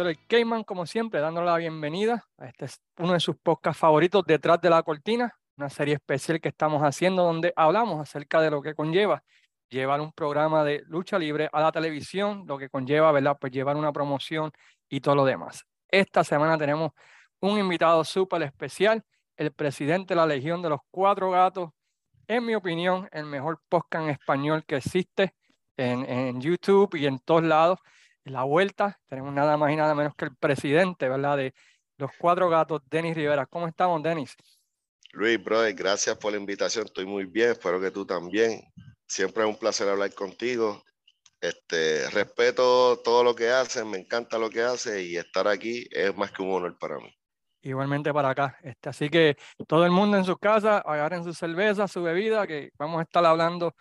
servidor el Cayman, como siempre, dándole la bienvenida a este es uno de sus podcasts favoritos, Detrás de la Cortina, una serie especial que estamos haciendo donde hablamos acerca de lo que conlleva llevar un programa de lucha libre a la televisión, lo que conlleva, ¿verdad? Pues llevar una promoción y todo lo demás. Esta semana tenemos un invitado súper especial, el presidente de la Legión de los Cuatro Gatos, en mi opinión, el mejor podcast en español que existe en, en YouTube y en todos lados la vuelta. Tenemos nada más y nada menos que el presidente, ¿verdad? De los cuatro gatos, Denis Rivera. ¿Cómo estamos, Denis? Luis, brother, gracias por la invitación. Estoy muy bien, espero que tú también. Siempre es un placer hablar contigo. Este, respeto todo lo que haces, me encanta lo que haces y estar aquí es más que un honor para mí. Igualmente para acá. Este, así que todo el mundo en sus casas, agarren su cerveza, su bebida, que vamos a estar hablando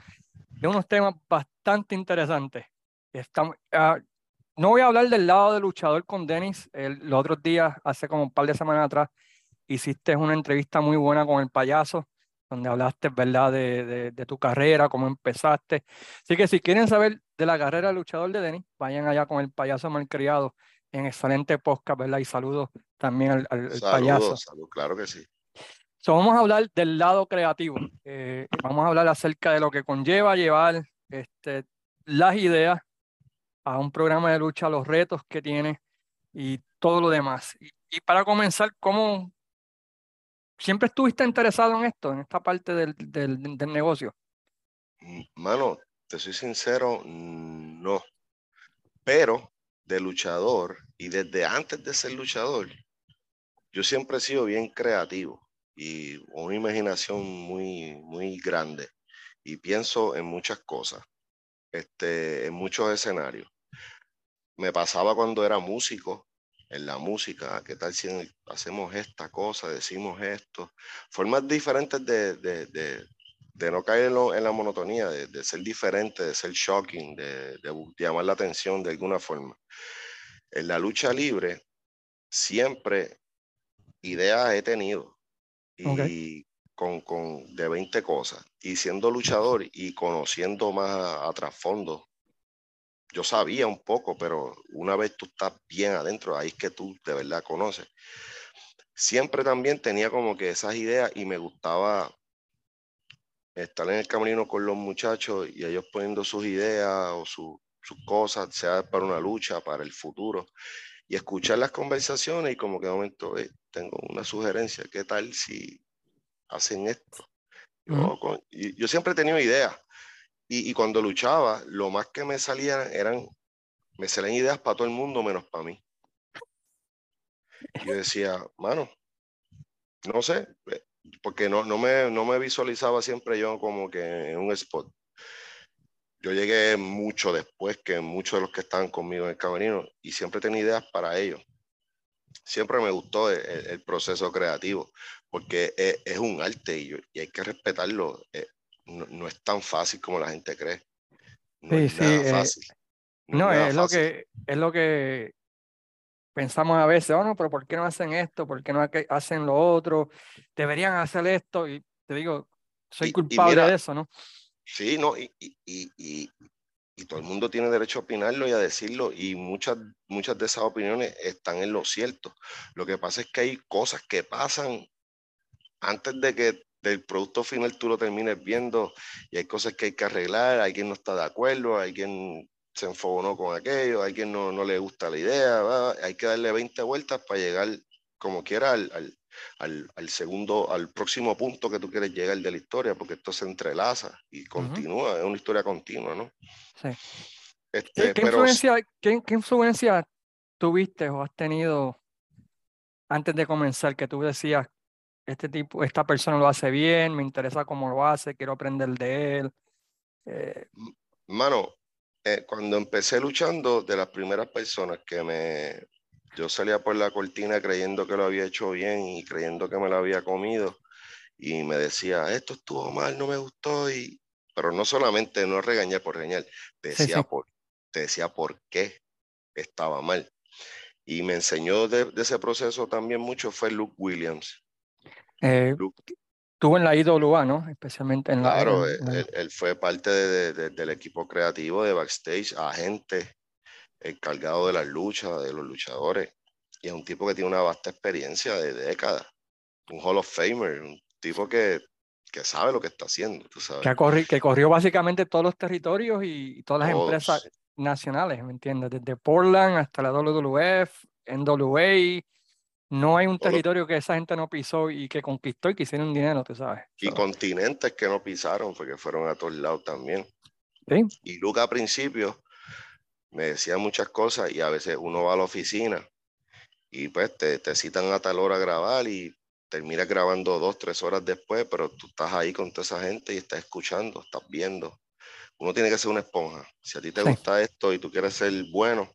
de unos temas bastante interesantes. Estamos, uh, no voy a hablar del lado de luchador con Dennis. El, los otros días, hace como un par de semanas atrás, hiciste una entrevista muy buena con el payaso, donde hablaste, ¿verdad?, de, de, tu carrera, cómo empezaste. Así que si quieren saber de la carrera de luchador de Dennis, vayan allá con el payaso malcriado en excelente podcast, ¿verdad? Y saludos también al, al, payaso. Saludos, claro que sí. So, vamos a hablar del lado creativo. Eh, vamos a hablar acerca de lo que conlleva llevar este, las ideas a un programa de lucha, los retos que tiene y todo lo demás. Y, para comenzar, ¿cómo siempre estuviste interesado en esto, en esta parte del, del, del negocio? Mano, te soy sincero, no. Pero de luchador y desde antes de ser luchador, yo siempre he sido bien creativo y una imaginación muy, muy grande y pienso en muchas cosas, este, en muchos escenarios me pasaba cuando era músico, en la música, ¿qué tal si hacemos esta cosa, decimos esto? Formas diferentes de, de, de, no caer en, la monotonía, de, ser diferente, de ser shocking, de, llamar la atención de alguna forma. En la lucha libre, siempre ideas he tenido y con, con, de 20 cosas. Y siendo luchador y conociendo más a, a trasfondo yo sabía un poco, pero una vez tú estás bien adentro, ahí es que tú de verdad conoces. Siempre también tenía como que esas ideas y me gustaba estar en el camerino con los muchachos y ellos poniendo sus ideas o sus cosas, sea para una lucha, para el futuro, y escuchar las conversaciones y como que de momento tengo una sugerencia, ¿qué tal si hacen esto? yo, yo siempre he tenido ideas, y, cuando luchaba, lo más que me salían eran, me salían ideas para todo el mundo menos para mí. yo decía, mano, no sé, eh, porque no, no, me, no me visualizaba siempre yo como que en un spot. Yo llegué mucho después que muchos de los que estaban conmigo en el camerino y siempre tenía ideas para ellos. Siempre me gustó el, proceso creativo porque es, es un arte y, y, hay que respetarlo. Eh, no, es tan fácil como la gente cree. No sí, es sí, nada eh, fácil. no, es, lo que, es lo que pensamos a veces, oh no, pero ¿por qué no hacen esto? ¿Por qué no hacen lo otro? Deberían hacer esto y te digo, soy culpable de eso, ¿no? Sí, no, y, y, y, y, todo el mundo tiene derecho a opinarlo y a decirlo y muchas, muchas de esas opiniones están en lo cierto. Lo que pasa es que hay cosas que pasan antes de que del producto final tú lo termines viendo y hay cosas que hay que arreglar, hay quien no está de acuerdo, hay quien se enfogonó con aquello, hay quien no, no le gusta la idea, hay que darle 20 vueltas para llegar como quiera al, al, al, segundo, al próximo punto que tú quieres llegar de la historia, porque esto se entrelaza y continúa, es una historia continua, ¿no? Sí. Este, ¿Qué, influencia, ¿qué, ¿Qué influencia tuviste o has tenido antes de comenzar que tú decías este tipo, esta persona lo hace bien, me interesa cómo lo hace, quiero aprender de él. Eh, Mano, eh, cuando empecé luchando, de las primeras personas que me, yo salía por la cortina creyendo que lo había hecho bien y creyendo que me lo había comido y me decía, esto estuvo mal, no me gustó, y, pero no solamente no regañar por regañar, te decía, Por, te decía por qué estaba mal. Y me enseñó de, de, ese proceso también mucho fue Luke Williams. Eh, Estuvo en la IWA, ¿no? Especialmente en la... Claro, Él, él, fue parte de, de, del equipo creativo de backstage, agente, encargado de las luchas, de los luchadores, y es un tipo que tiene una vasta experiencia de décadas, un Hall of Famer, un tipo que, que sabe lo que está haciendo, tú sabes. Que, que corrió básicamente todos los territorios y, todas las empresas nacionales, ¿me entiendes? Desde Portland hasta la WWF, NWA, no hay un territorio que esa gente no pisó y que conquistó y que hicieron dinero, tú sabes. Y continentes que no pisaron, porque fueron a todos lados también. ¿Sí? Y Luca al principio me decía muchas cosas y a veces uno va a la oficina y pues te, te citan a tal hora a grabar y terminas grabando dos, tres horas después, pero tú estás ahí con toda esa gente y estás escuchando, estás viendo. Uno tiene que ser una esponja. Si a ti te gusta esto y tú quieres ser bueno,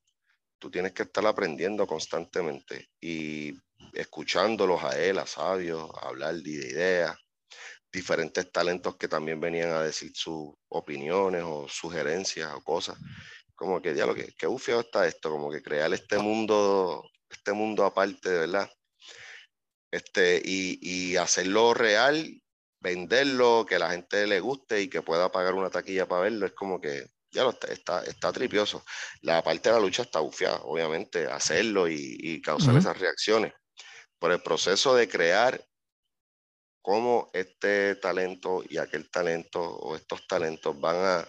tú tienes que estar aprendiendo constantemente y escuchándolos a él, a sabios, a hablar de ideas, diferentes talentos que también venían a decir sus opiniones o sugerencias o cosas. Como que, ya lo que, qué bufiado está esto, como que crear este mundo, este mundo aparte, de verdad. Este, y, y hacerlo real, venderlo, que la gente le guste y que pueda pagar una taquilla para verlo, es como que ya lo está, está, está, tripioso. La parte de la lucha está bufiada, obviamente, hacerlo y, y causar esas reacciones. Por el proceso de crear cómo este talento y aquel talento o estos talentos van a,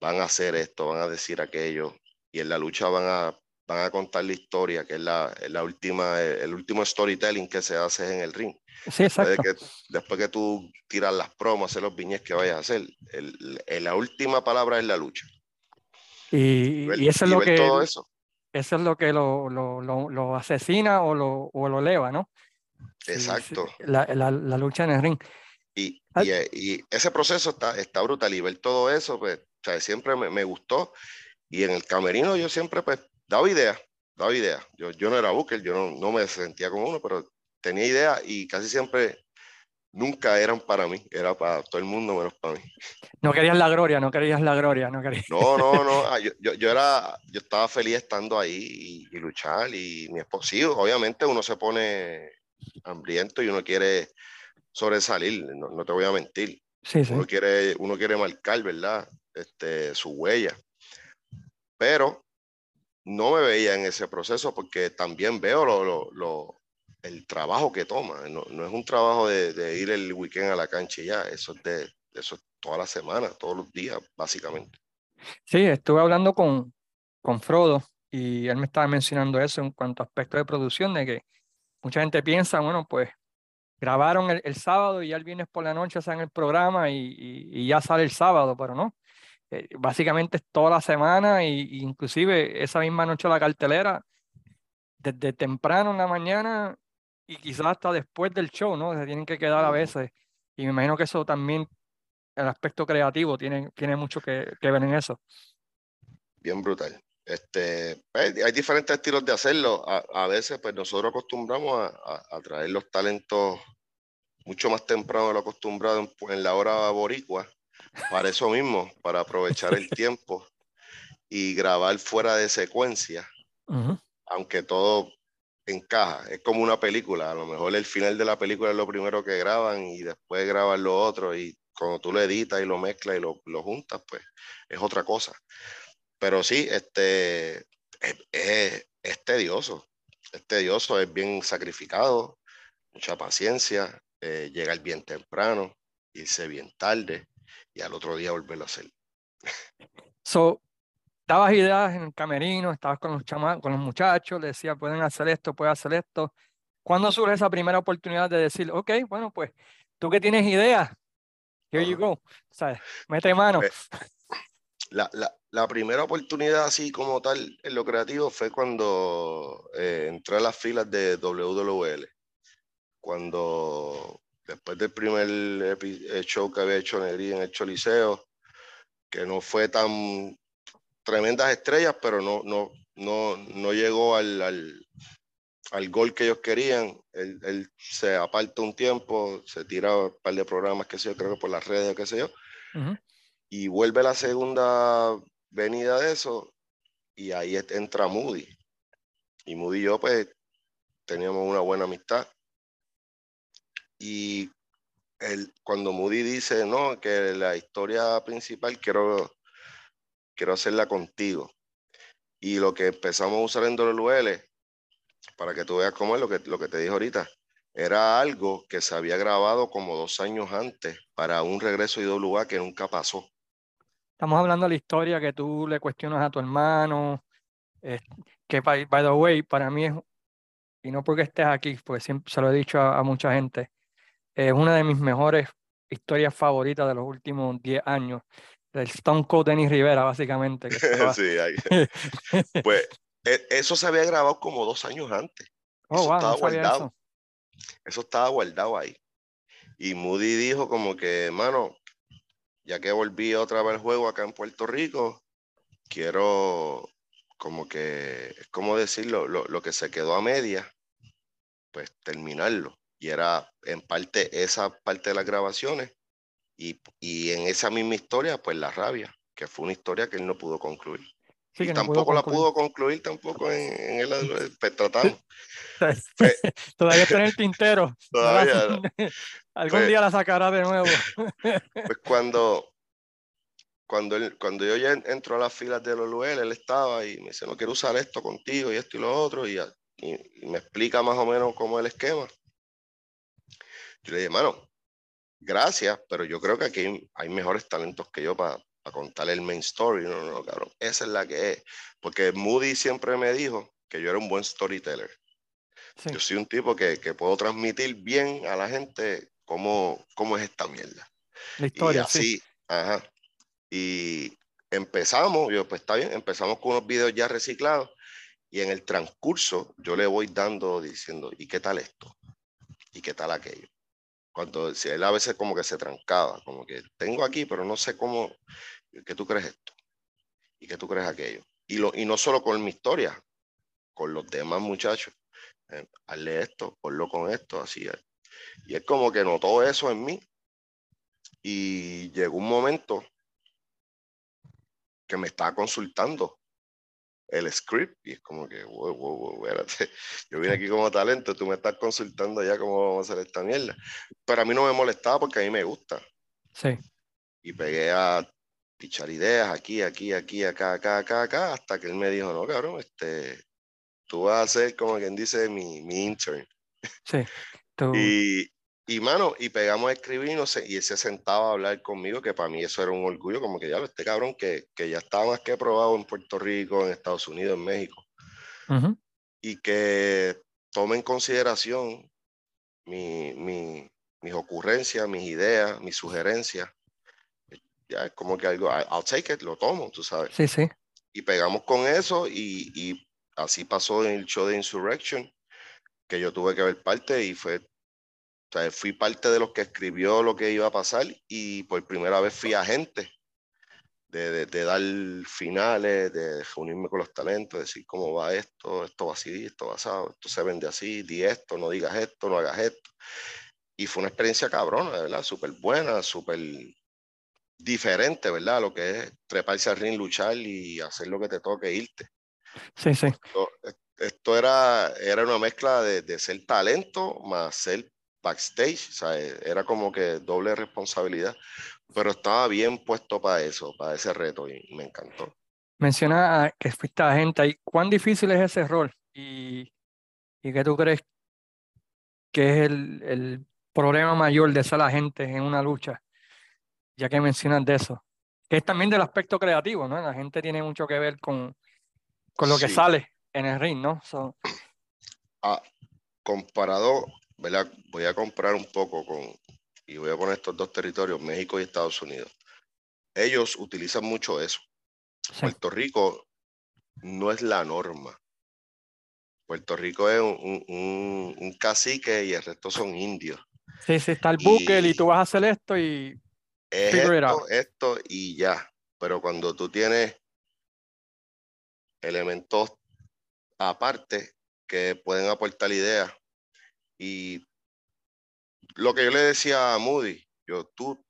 van a hacer esto, van a decir aquello, y en la lucha van a, van a contar la historia, que es la, la última, el último storytelling que se hace en el ring. Sí, exacto. Después, que, después que tú tiras las promos, hacer los viñes que vayas a hacer, el, la última palabra es la lucha. Y, y, eso es lo que todo eso. Eso es lo que lo, lo, lo, asesina o lo, o lo eleva, ¿no? Exacto. la, la, la, lucha en el ring. Y, y, y, ese proceso está, está brutal y ver todo eso, pues, o sea, siempre me, me, gustó. Y en el camerino yo siempre, pues, daba ideas, daba ideas. Yo, yo no era Booker, yo no, no me sentía como uno, pero tenía ideas y casi siempre nunca eran para mí, era para todo el mundo menos para mí. No querías la gloria, no querías la gloria, no querías. No, no, no, ah, yo, yo, yo era, yo estaba feliz estando ahí y, y luchar y mi esposo, obviamente uno se pone hambriento y uno quiere sobresalir, no, no te voy a mentir. Sí, sí. Uno, quiere, uno quiere marcar, ¿verdad? Este, su huella. Pero no me veía en ese proceso porque también veo lo, lo, lo el trabajo que toma. No, no es un trabajo de, de, ir el weekend a la cancha y ya, eso es, de, eso es toda la semana, todos los días, básicamente. Sí, estuve hablando con, con Frodo y él me estaba mencionando eso en cuanto a aspecto de producción, de que mucha gente piensa, bueno, pues grabaron el, sábado y ya el viernes por la noche hacen el programa y, y, ya sale el sábado, pero no. Eh, básicamente es toda la semana y, inclusive esa misma noche la cartelera, desde temprano en la mañana y quizás hasta después del show, ¿no? Se tienen que quedar a veces. Y me imagino que eso también, el aspecto creativo, tiene, tiene mucho que, que ver en eso. Bien brutal. Este, pues, hay diferentes estilos de hacerlo. A, a veces, pues nosotros acostumbramos a, a, a, traer los talentos mucho más temprano de lo acostumbrado en, en, la hora boricua, para eso mismo, para aprovechar el tiempo y grabar fuera de secuencia, uh -huh. aunque todo encaja. Es como una película. A lo mejor el final de la película es lo primero que graban y después graban lo otro y cuando tú lo editas y lo mezclas y lo, lo juntas, pues es otra cosa. Pero sí, este, es, es, es, tedioso, es tedioso, es bien sacrificado, mucha paciencia, eh, llegar bien temprano, irse bien tarde y al otro día volverlo a hacer. So, dabas ideas en el camerino, estabas con los, chama con los muchachos, le decías, pueden hacer esto, pueden hacer esto. ¿Cuándo surge esa primera oportunidad de decir, ok, bueno, pues tú que tienes ideas, here you go, ¿sabes? Mete mano. Eh, la, la, la, primera oportunidad así como tal en lo creativo fue cuando eh, entré a las filas de WWL. Cuando después del primer eh, show que había hecho Negri en el Choliseo, que no fue tan tremendas estrellas, pero no, no, no, no llegó al, al, al gol que ellos querían. Él, él, se aparta un tiempo, se tira un par de programas, que sé yo, creo que por las redes, qué sé yo. Uh -huh y vuelve la segunda venida de eso y ahí entra Moody. Y Moody y yo pues teníamos una buena amistad. Y él, cuando Moody dice, no, que la historia principal quiero, quiero hacerla contigo. Y lo que empezamos a usar en WL, para que tú veas cómo es lo que, lo que te dije ahorita, era algo que se había grabado como dos años antes para un regreso IWA que nunca pasó. Estamos hablando de la historia que tú le cuestionas a tu hermano, eh, que by, the way, para mí es, y no porque estés aquí, porque siempre se lo he dicho a, mucha gente, es una de mis mejores historias favoritas de los últimos 10 años. El Stone Cold Dennis Rivera, básicamente. sí, pues e, eso se había grabado como dos años antes. Oh, eso estaba guardado. Eso. estaba guardado ahí. Y Moody dijo como que, hermano, ya que volví otra vez al juego acá en Puerto Rico, quiero como que, ¿cómo decirlo? Lo, lo que se quedó a media, pues terminarlo. Y era en parte esa parte de las grabaciones y, y en esa misma historia, pues la rabia, que fue una historia que él no pudo concluir y tampoco la pudo concluir tampoco en, el pues, tratamos. Todavía está en el tintero. Todavía. Algún pues día la sacará de nuevo. pues cuando, cuando, él, cuando yo ya entro a las filas de los él estaba y me dice, no quiero usar esto contigo y esto y lo otro, y, y, me explica más o menos cómo es el esquema. Yo le dije, mano, gracias, pero yo creo que aquí hay mejores talentos que yo para a contar el main story. No, no, cabrón. Esa es la que es. Porque Moody siempre me dijo que yo era un buen storyteller. Yo soy un tipo que, que, puedo transmitir bien a la gente cómo, cómo es esta mierda. La historia, y así, ajá. Y empezamos, yo, pues está bien, empezamos con unos videos ya reciclados y en el transcurso yo le voy dando diciendo, ¿y qué tal esto? ¿Y qué tal aquello? Cuando si él a veces como que se trancaba, como que tengo aquí, pero no sé cómo, ¿qué tú crees esto? ¿Y qué tú crees aquello? Y, lo, y no solo con mi historia, con los demás muchachos. Eh, hazle esto, ponlo con esto, así es. Y es como que notó eso en mí. Y llegó un momento que me estaba consultando el script y es como que, wow, wow, wow, espérate, yo vine aquí como talento, tú me estás consultando ya cómo vamos a hacer esta mierda. Pero a mí no me molestaba porque a mí me gusta. Sí. Y pegué a pichar ideas aquí, aquí, aquí, acá, acá, acá, acá, hasta que él me dijo, no, cabrón, este, tú vas a ser como quien dice mi, mi intern. Sí. Y, y mano, y pegamos a escribir y él se sentaba a hablar conmigo, que para mí eso era un orgullo, como que ya este cabrón que, que ya estaba más que probado en Puerto Rico, en Estados Unidos, en México. Y que tome en consideración mi, mi, mis ocurrencias, mis ideas, mis sugerencias. Ya es como que algo, I'll take it, lo tomo, tú sabes. Sí, sí. Y pegamos con eso y, y así pasó en el show de Insurrection, que yo tuve que ver parte y fue o sea, fui parte de los que escribió lo que iba a pasar y por primera vez fui agente de, de, dar finales, de reunirme con los talentos, decir cómo va esto, esto va así, esto va asado, esto se vende así, di esto, no digas esto, no hagas esto. Y fue una experiencia cabrona, ¿verdad? Súper buena, súper diferente, ¿verdad? Lo que es treparse al ring, luchar y hacer lo que te toque irte. Sí, sí. Esto, era, era una mezcla de, de ser talento más ser backstage, o sea, era como que doble responsabilidad, pero estaba bien puesto para eso, para ese reto y me encantó. Menciona que fuiste agente ahí, ¿cuán difícil es ese rol? ¿Y, y qué tú crees que es el, el problema mayor de ser agente en una lucha? Ya que mencionas de eso. Que es también del aspecto creativo, ¿no? La gente tiene mucho que ver con, con lo que sale en el ring, ¿no? Ah, comparado voy a comprar un poco con, y voy a poner estos dos territorios, México y Estados Unidos. Ellos utilizan mucho eso. Puerto Rico no es la norma. Puerto Rico es un, cacique y el resto son indios. Sí, sí, está el buque y, tú vas a hacer esto y... Es esto, esto y ya. Pero cuando tú tienes elementos aparte que pueden aportar ideas y lo que yo le decía a Moody, yo, tú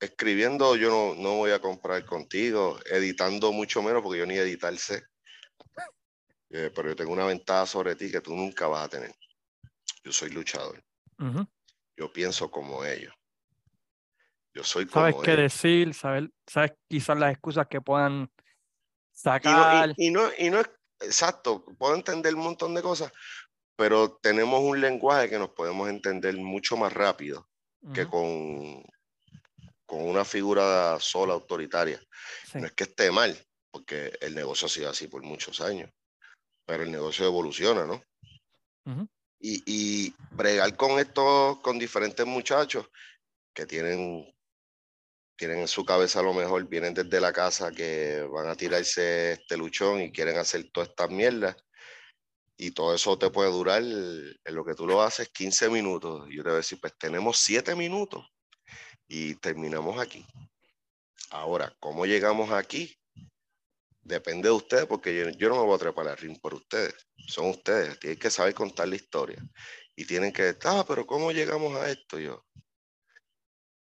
escribiendo, yo no, no voy a comprar contigo, editando mucho menos, porque yo ni editarse. Eh, pero yo tengo una ventaja sobre ti que tú nunca vas a tener. Yo soy luchador. Yo pienso como ellos. Yo soy como Sabes qué decir, sabes, sabes quizás las excusas que puedan sacar. Y no, y, no, es exacto, puedo entender un montón de cosas, pero tenemos un lenguaje que nos podemos entender mucho más rápido que con, con una figura sola autoritaria. No es que esté mal, porque el negocio ha sido así por muchos años, pero el negocio evoluciona, ¿no? y, y bregar con esto, con diferentes muchachos que tienen tienen en su cabeza a lo mejor, vienen desde la casa que van a tirarse este luchón y quieren hacer todas estas mierdas. Y todo eso te puede durar, en lo que tú lo haces, 15 minutos. Yo te voy a decir, pues tenemos 7 minutos y terminamos aquí. Ahora, ¿cómo llegamos aquí? Depende de ustedes, porque yo, yo no me voy a trepar al ring por ustedes. Son ustedes, tienen que saber contar la historia. Y tienen que, ah, pero ¿cómo llegamos a esto? Yo,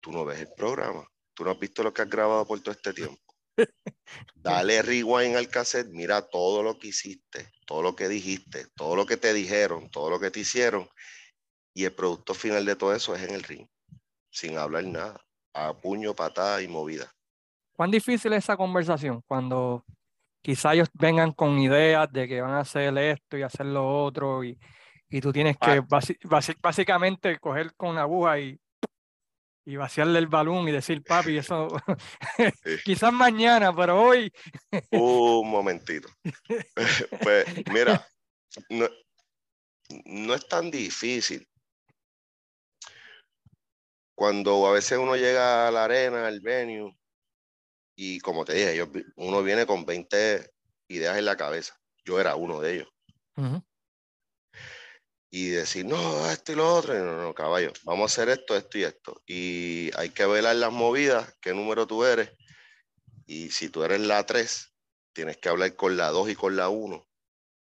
tú no ves el programa Tú no has visto lo que has grabado por todo este tiempo. Dale rewind al cassette, mira todo lo que hiciste, todo lo que dijiste, todo lo que te dijeron, todo lo que te hicieron. Y el producto final de todo eso es en el ring, sin hablar nada, a puño, patada y movida. ¿Cuán difícil es esa conversación cuando quizá ellos vengan con ideas de que van a hacer esto y hacer lo otro y, y tú tienes que ah. básicamente coger con una aguja y y vaciarle el balón y decir, papi, eso quizás mañana, pero hoy. Un momentito. pues mira, no, no, es tan difícil. Cuando a veces uno llega a la arena, al venue, y como te dije, uno viene con 20 ideas en la cabeza. Yo era uno de ellos y decir, no, esto y lo otro. no, no, caballo, vamos a hacer esto, esto y esto. Y hay que velar las movidas, qué número tú eres. Y si tú eres la 3, tienes que hablar con la 2 y con la 1,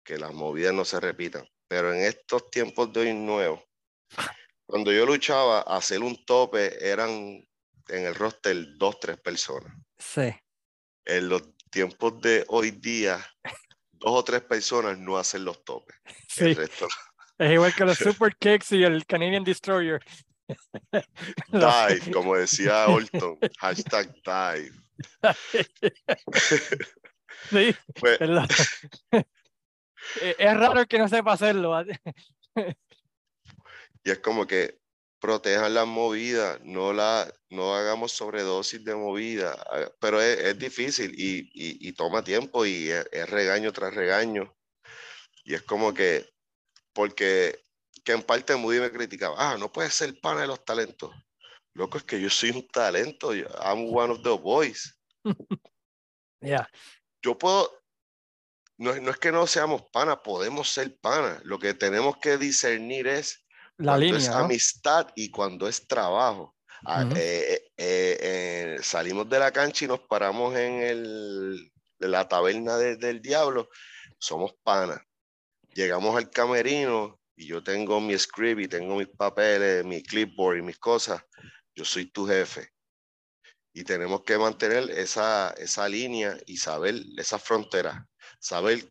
que las movidas no se repitan. Pero en estos tiempos de hoy nuevos, cuando yo luchaba, hacer un tope eran en el roster dos, tres personas. Sí. En los tiempos de hoy día, dos o tres personas no hacen los topes. Sí. El resto es igual que los Super Kicks y el Canadian Destroyer. Dive, como decía Olton. Hashtag dive. Sí, pues, e, es raro que no sepa hacerlo. y es como que protejan las movidas, no, la, no hagamos sobredosis de movida, pero es, difícil y, y, toma tiempo y es, regaño tras regaño. Y es como que porque que en parte Moody me criticaba, ah, no puedes ser pana de los talentos. Loco, es que yo soy un talento, I'm one of the boys. Ya. Yo puedo, no, no, es que no seamos panas, podemos ser panas. Lo que tenemos que discernir es la cuando línea, es amistad y cuando es trabajo. Ah, eh, eh, eh, salimos de la cancha y nos paramos en, el, la taberna del diablo, somos panas llegamos al camerino y yo tengo mi script y tengo mis papeles, mi clipboard y mis cosas, yo soy tu jefe. Y tenemos que mantener esa, esa línea y saber esa frontera, saber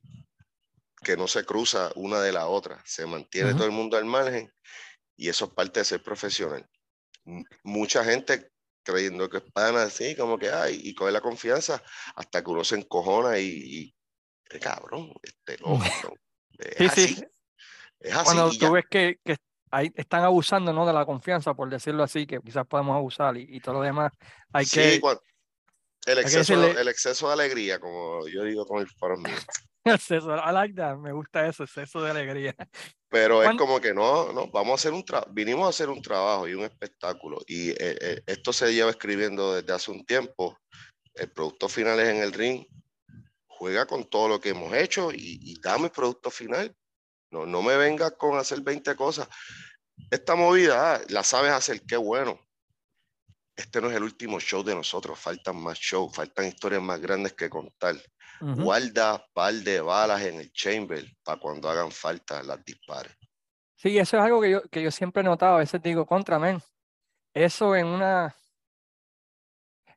que no se cruza una de la otra, se mantiene todo el mundo al margen y eso es parte de ser profesional. mucha gente creyendo que es pana así, como que hay, y coge la confianza hasta que uno se encojona y, y cabrón, este no, sí, sí. Cuando tú ves que, que ahí están abusando ¿no? de la confianza, por decirlo así, que quizás podemos abusar y, y todo lo demás, hay que... el, exceso, el exceso de alegría, como yo digo con el faro mío. exceso, I like that, me gusta eso, exceso de alegría. Pero es como que no, no, vamos a hacer un trabajo, vinimos a hacer un trabajo y un espectáculo y eh, eh, esto se lleva escribiendo desde hace un tiempo, el producto final es en el ring, juega con todo lo que hemos hecho y, dame el producto final. No, no me vengas con hacer 20 cosas. Esta movida, ah, la sabes hacer, qué bueno. Este no es el último show de nosotros, faltan más shows, faltan historias más grandes que contar. Guarda par de balas en el chamber para cuando hagan falta las dispares. Sí, eso es algo que yo, que yo siempre he notado. A veces digo, contra, men. Eso en una,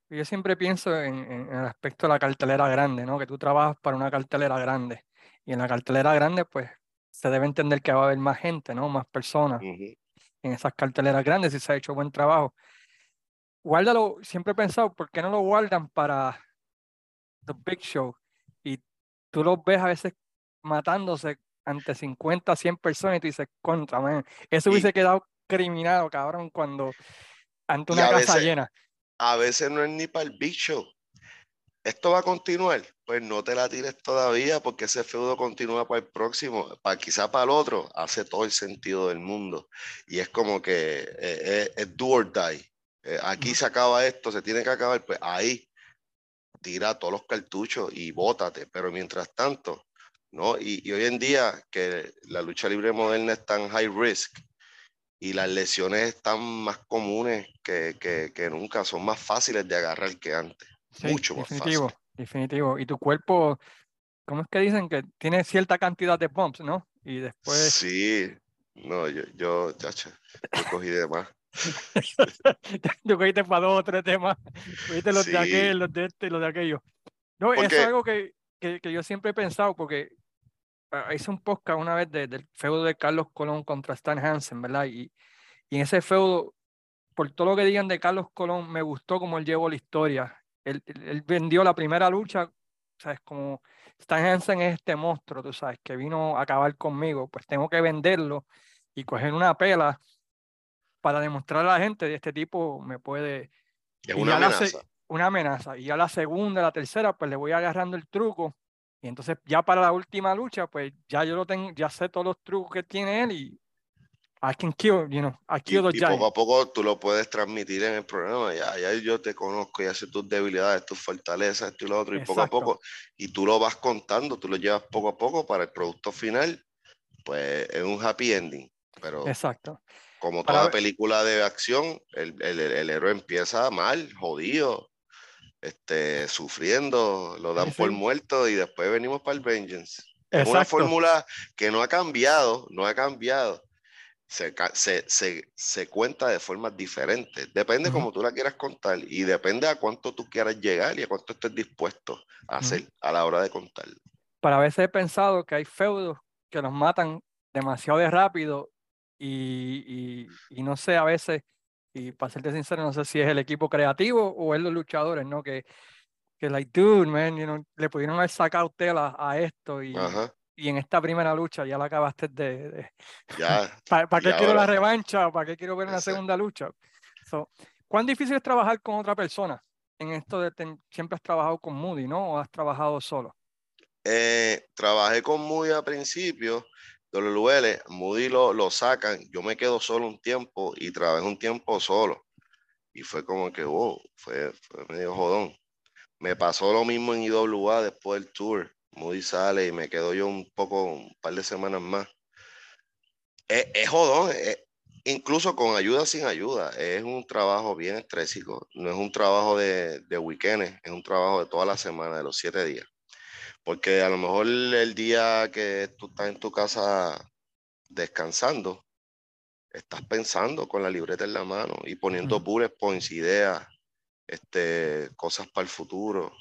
yo siempre pienso en, el aspecto de la cartelera grande, ¿no? Que tú trabajas para una cartelera grande. Y en la cartelera grande, pues, se debe entender que va a haber más gente, ¿no? Más personas en esas carteleras grandes si se ha hecho buen trabajo. Guárdalo, siempre he pensado, ¿por qué no lo guardan para The Big Show? tú los ves a veces matándose ante 50, 100 personas y tú dices, contra, man, eso hubiese quedado criminado, cabrón, cuando ante una casa llena. A veces no es ni para el bicho. ¿Esto va a continuar? Pues no te la tires todavía porque ese feudo continúa para el próximo, para quizá para el otro, hace todo el sentido del mundo. Y es como que eh, eh, es do or die. Eh, aquí se acaba esto, se tiene que acabar, pues ahí tira todos los cartuchos y bótate. Pero mientras tanto, ¿no? Y hoy en día que la lucha libre moderna es tan high risk, y las lesiones están más comunes que, que, que, nunca, son más fáciles de agarrar que antes mucho más definitivo, Definitivo. Y tu cuerpo, ¿cómo es que dicen? Que tiene cierta cantidad de bumps, ¿no? Y después. Sí, no, yo, yo, chacha, yo cogí de más. yo cogí para dos o tres temas. Cogiste los de aquel, los de este, los de aquello. No, eso es algo que, que, que, yo siempre he pensado, porque hice un podcast una vez del feudo de Carlos Colón contra Stan Hansen, ¿verdad? Y, y en ese feudo, por todo lo que digan de Carlos Colón, me gustó como él llevó la historia él, vendió la primera lucha, ¿sabes? Como Stan Hansen es este monstruo, tú sabes, que vino a acabar conmigo, pues tengo que venderlo y coger una pela para demostrar a la gente de este tipo me puede... Es una amenaza. una amenaza. Y a la segunda, la tercera, pues le voy agarrando el truco. Y entonces ya para la última lucha, pues ya yo lo tengo, ya sé todos los trucos que tiene él y I can kill, you know, I kill y, poco a poco tú lo puedes transmitir en el programa. Ya, ya yo te conozco, ya sé tus debilidades, tus fortalezas, esto y lo otro. Y poco a poco, y tú lo vas contando, tú lo llevas poco a poco para el producto final, pues es un happy ending. Pero Exacto. como toda película de acción, el, el, el, héroe empieza mal, jodido, este, sufriendo, lo dan por muerto y después venimos para el Vengeance. Es una fórmula que no ha cambiado, no ha cambiado se, se, se, cuenta de formas diferentes. Depende como tú la quieras contar y depende a cuánto tú quieras llegar y a cuánto estés dispuesto a hacer a la hora de contar. Para veces he pensado que hay feudos que nos matan demasiado de rápido y, y, no sé, a veces, y para serte sincero, no sé si es el equipo creativo o es los luchadores, ¿no? Que, que like, dude, man, you know, le pudieron haber sacado tela a esto y, y en esta primera lucha ya la acabaste de... Ya, ¿Para, qué quiero la revancha? ¿Para qué quiero ver una segunda lucha? ¿Cuán difícil es trabajar con otra persona? En esto de siempre has trabajado con Moody, ¿no? ¿O has trabajado solo? Eh, trabajé con Moody al principio, WL, Moody lo, lo sacan, yo me quedo solo un tiempo y trabajé un tiempo solo. Y fue como que, wow, fue, medio jodón. Me pasó lo mismo en IWA después del tour Moody sale y me quedo yo un poco, un par de semanas más. Es, jodón, incluso con ayuda sin ayuda. Es un trabajo bien estrésico. No es un trabajo de, de es un trabajo de toda la semana, de los siete días. Porque a lo mejor el día que tú estás en tu casa descansando, estás pensando con la libreta en la mano y poniendo bullet points, ideas, este, cosas para el futuro.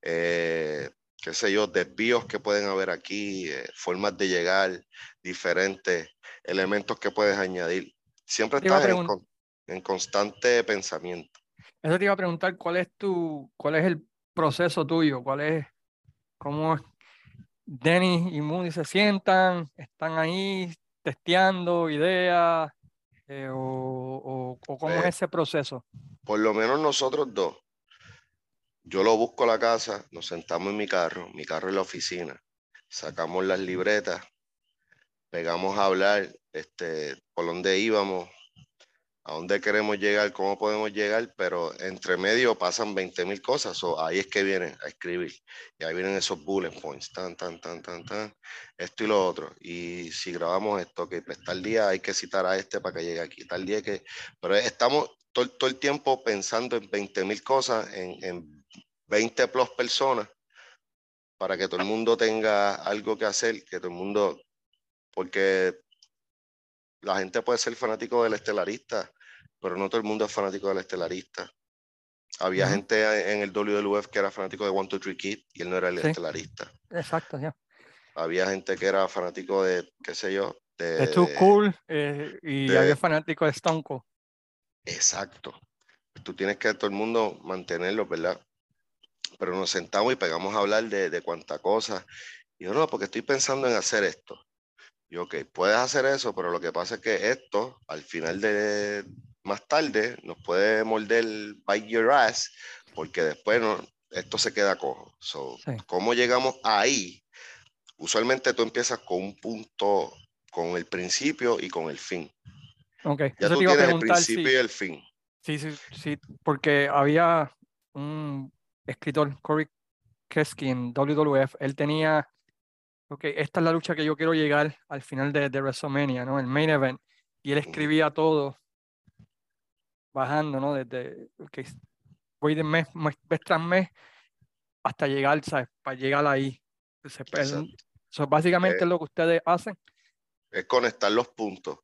Eh, qué sé yo, desvíos que pueden haber aquí, eh, formas de llegar, diferentes elementos que puedes añadir. Siempre estás en, constante pensamiento. Eso te iba a preguntar, ¿cuál es tu, cuál es el proceso tuyo? ¿Cuál es, cómo Denny y Moody se sientan, están ahí testeando ideas, eh, o, o, cómo es ese proceso? Por lo menos nosotros dos yo lo busco a la casa, nos sentamos en mi carro, mi carro en la oficina, sacamos las libretas, pegamos a hablar este, por dónde íbamos, a dónde queremos llegar, cómo podemos llegar, pero entre medio pasan 20 mil cosas, o ahí es que vienen a escribir, y ahí vienen esos bullet points, tan, tan, tan, tan, tan, esto y lo otro, y si grabamos esto, que pues tal día hay que citar a este para que llegue aquí, tal día que, pero estamos todo, todo el tiempo pensando en 20 mil cosas, en, en 20 plus personas para que todo el mundo tenga algo que hacer, que todo el mundo, porque la gente puede ser fanático del estelarista, pero no todo el mundo es fanático del estelarista. Había gente en el WWF que era fanático de One, Two, Three Kid y él no era el estelarista. Exacto, ya. Había gente que era fanático de, qué sé yo, de... Too Cool eh, y había fanático de Stone Cold. Exacto. Tú tienes que todo el mundo mantenerlo, ¿verdad? pero nos sentamos y pegamos a hablar de, de cuánta cosa. Y yo, no, porque estoy pensando en hacer esto. Y ok, puedes hacer eso, pero lo que pasa es que esto, al final de más tarde, nos puede morder bite your ass, porque después no, esto se queda cojo. So, ¿Cómo llegamos ahí? Usualmente tú empiezas con un punto, con el principio y con el fin. Ok, ya tú tienes el principio y el fin. Sí, sí, sí, porque había un escritor, Corey Kesky, en WWF, él tenía, ok, esta es la lucha que yo quiero llegar al final de, de WrestleMania, ¿no? El main event. Y él escribía todo bajando, ¿no? Desde, okay, voy de mes, mes, tras mes hasta llegar, ¿sabes? Para llegar ahí. Entonces, pues, básicamente es eh, lo que ustedes hacen. Es conectar los puntos.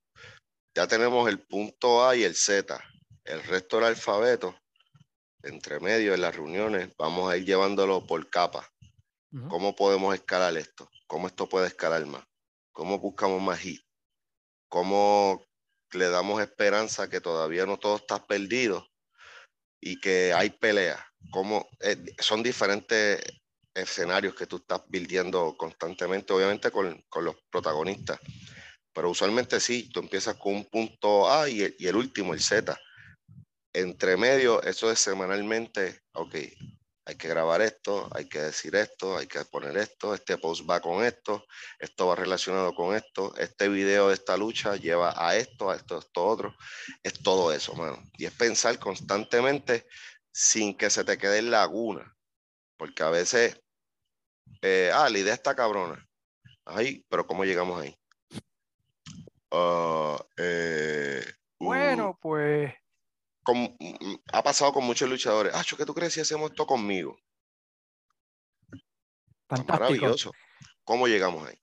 Ya tenemos el punto A y el Z. El resto del alfabeto, entre medio en las reuniones, vamos a ir llevándolo por capa. ¿Cómo podemos escalar esto? ¿Cómo esto puede escalar más? ¿Cómo buscamos más hit? ¿Cómo le damos esperanza que todavía no todo está perdido y que hay peleas. Como, eh, son diferentes escenarios que tú estás viviendo constantemente, obviamente con, los protagonistas. Pero usualmente sí, tú empiezas con un punto A y y el último, el Z. Entre medio, eso es semanalmente, ok, hay que grabar esto, hay que decir esto, hay que poner esto, este post va con esto, esto va relacionado con esto, este video de esta lucha lleva a esto, a esto, a esto otro. Es todo eso, mano. Y es pensar constantemente sin que se te quede en laguna. Porque a veces, eh, ah, la idea está cabrona. Ay, pero ¿cómo llegamos ahí? Ah, eh, bueno, pues Mm, mm, ha pasado con muchos luchadores. Ah, ¿qué tú crees si hacemos esto conmigo? Maravilloso. ¿Cómo llegamos ahí?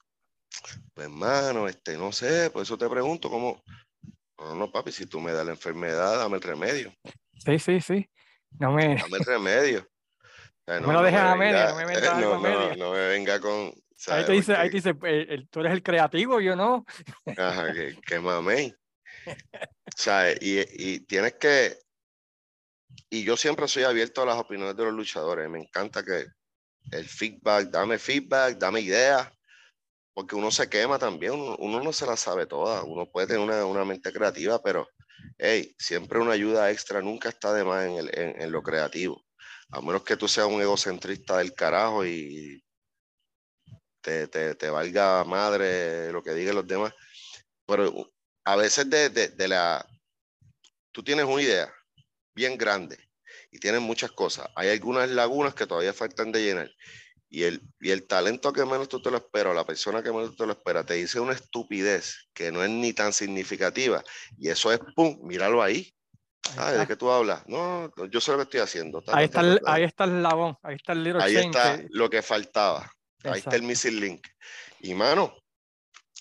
Pues, hermano, este, no sé, por eso te pregunto, ¿cómo? No, no, papi, si tú me das la enfermedad, dame el remedio. Sí, sí, sí. No me... Dame el remedio. no, me lo dejes a media, no me venga no, no, no, me venga con... Ahí te dice, ahí te dice tú eres el creativo, yo no. Ajá, que, que mamey. ¿Sabes? Y, y tienes que, y yo siempre soy abierto a las opiniones de los luchadores. Me encanta que el feedback, dame feedback, dame ideas, porque uno se quema también, uno, no se la sabe toda, uno puede tener una, una, mente creativa, pero hey, siempre una ayuda extra nunca está de más en, el, en, lo creativo. A menos que tú seas un egocentrista del carajo y te, te, te valga madre lo que digan los demás. Pero a veces de, de, la... Tú tienes una idea bien grande y tienes muchas cosas. Hay algunas lagunas que todavía faltan de llenar. Y el, y el talento que menos tú te lo esperas, la persona que menos tú te lo esperas, te dice una estupidez que no es ni tan significativa. Y eso es, ¡pum!, míralo ahí. Ay, ¿De qué tú hablas? No, yo sé lo que estoy haciendo. ahí, está el, ahí está el labón, ahí está el little Ahí está lo que faltaba. Ahí está el missing link. Y mano,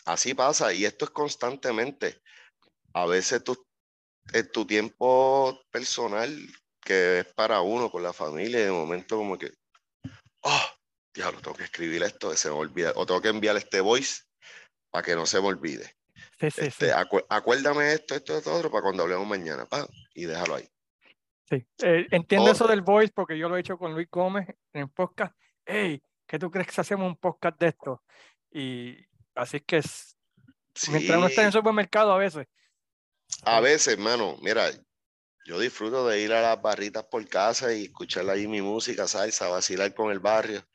Así pasa y esto es constantemente. A veces tú, en tu tiempo personal, que es para uno, con la familia, de momento como que, oh, diablo, tengo que escribir esto, se me olvida, o tengo que enviar este voice para que no se me olvide. Sí, sí, este, acuérdame esto, esto, esto, otro, para cuando hablemos mañana, y déjalo ahí. Sí, eh, entiendo eso del voice porque yo lo he hecho con Luis Gómez en el podcast. Hey, ¿qué tú crees que hacemos un podcast de esto? Y, Así que es, mientras uno está en el supermercado a veces. A veces, hermano, mira, yo disfruto de ir a las barritas por casa y escuchar ahí mi música, salsa, vacilar con el barrio.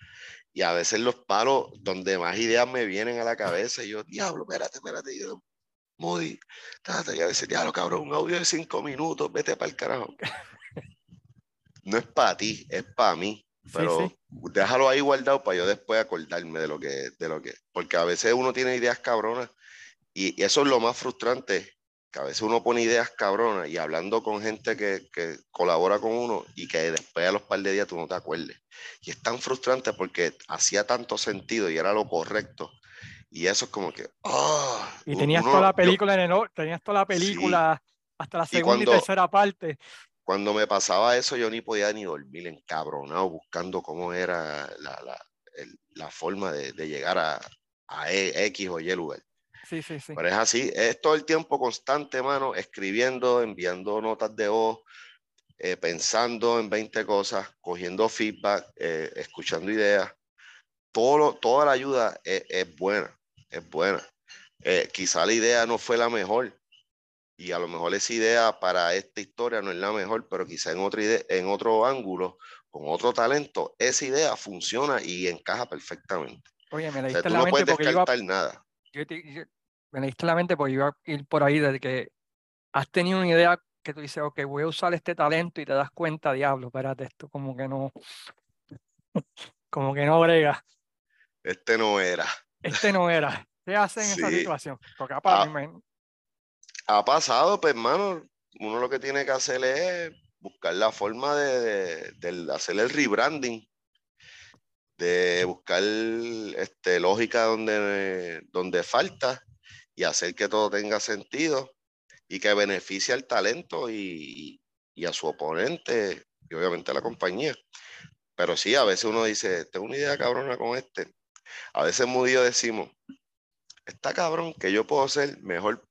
Y a veces los palos donde más ideas me vienen a la cabeza, y yo, diablo, espérate, espérate, yo, Moody, y a veces, diablo, cabrón, un audio de cinco minutos, vete para el carajo. no es para ti, es para mí. Pero déjalo ahí guardado para yo después acordarme de lo que, de lo que, porque a veces uno tiene ideas cabronas y, eso es lo más frustrante, que a veces uno pone ideas cabronas y hablando con gente que, que, colabora con uno y que después a los par de días tú no te acuerdes. Y es tan frustrante porque hacía tanto sentido y era lo correcto. Y eso es como que... Ah, y tenías toda la película en el, tenías toda la película hasta la segunda y, y tercera parte. Cuando me pasaba eso, yo ni podía ni dormir encabronado, buscando cómo era la, la, la forma de, de, llegar a, a e, X o Y lugar. Sí, sí, sí. Pero es así, es todo el tiempo constante, mano, escribiendo, enviando notas de voz, eh, pensando en 20 cosas, cogiendo feedback, eh, escuchando ideas. Todo, toda la ayuda es, es buena, es buena. quizá la idea no fue la mejor, y a lo mejor esa idea para esta historia no es la mejor, pero quizá en otro, idea, en otro ángulo, con otro talento, esa idea funciona y encaja perfectamente. Oye, me leíste la mente porque iba, nada. me leíste la mente porque iba a ir por ahí de que has tenido una idea que tú dices, ok, voy a usar este talento y te das cuenta, diablo, espérate, esto como que no, como que no brega. Este no era. Este no era. ¿Qué hace en esa situación? Porque aparte, ah, ha pasado, pues hermano, uno lo que tiene que hacer es buscar la forma de, hacer el rebranding, de buscar este, lógica donde, donde falta y hacer que todo tenga sentido y que beneficie al talento y, a su oponente y obviamente a la compañía. Pero sí, a veces uno dice, tengo una idea cabrona con este. A veces muy decimos, está cabrón que yo puedo ser mejor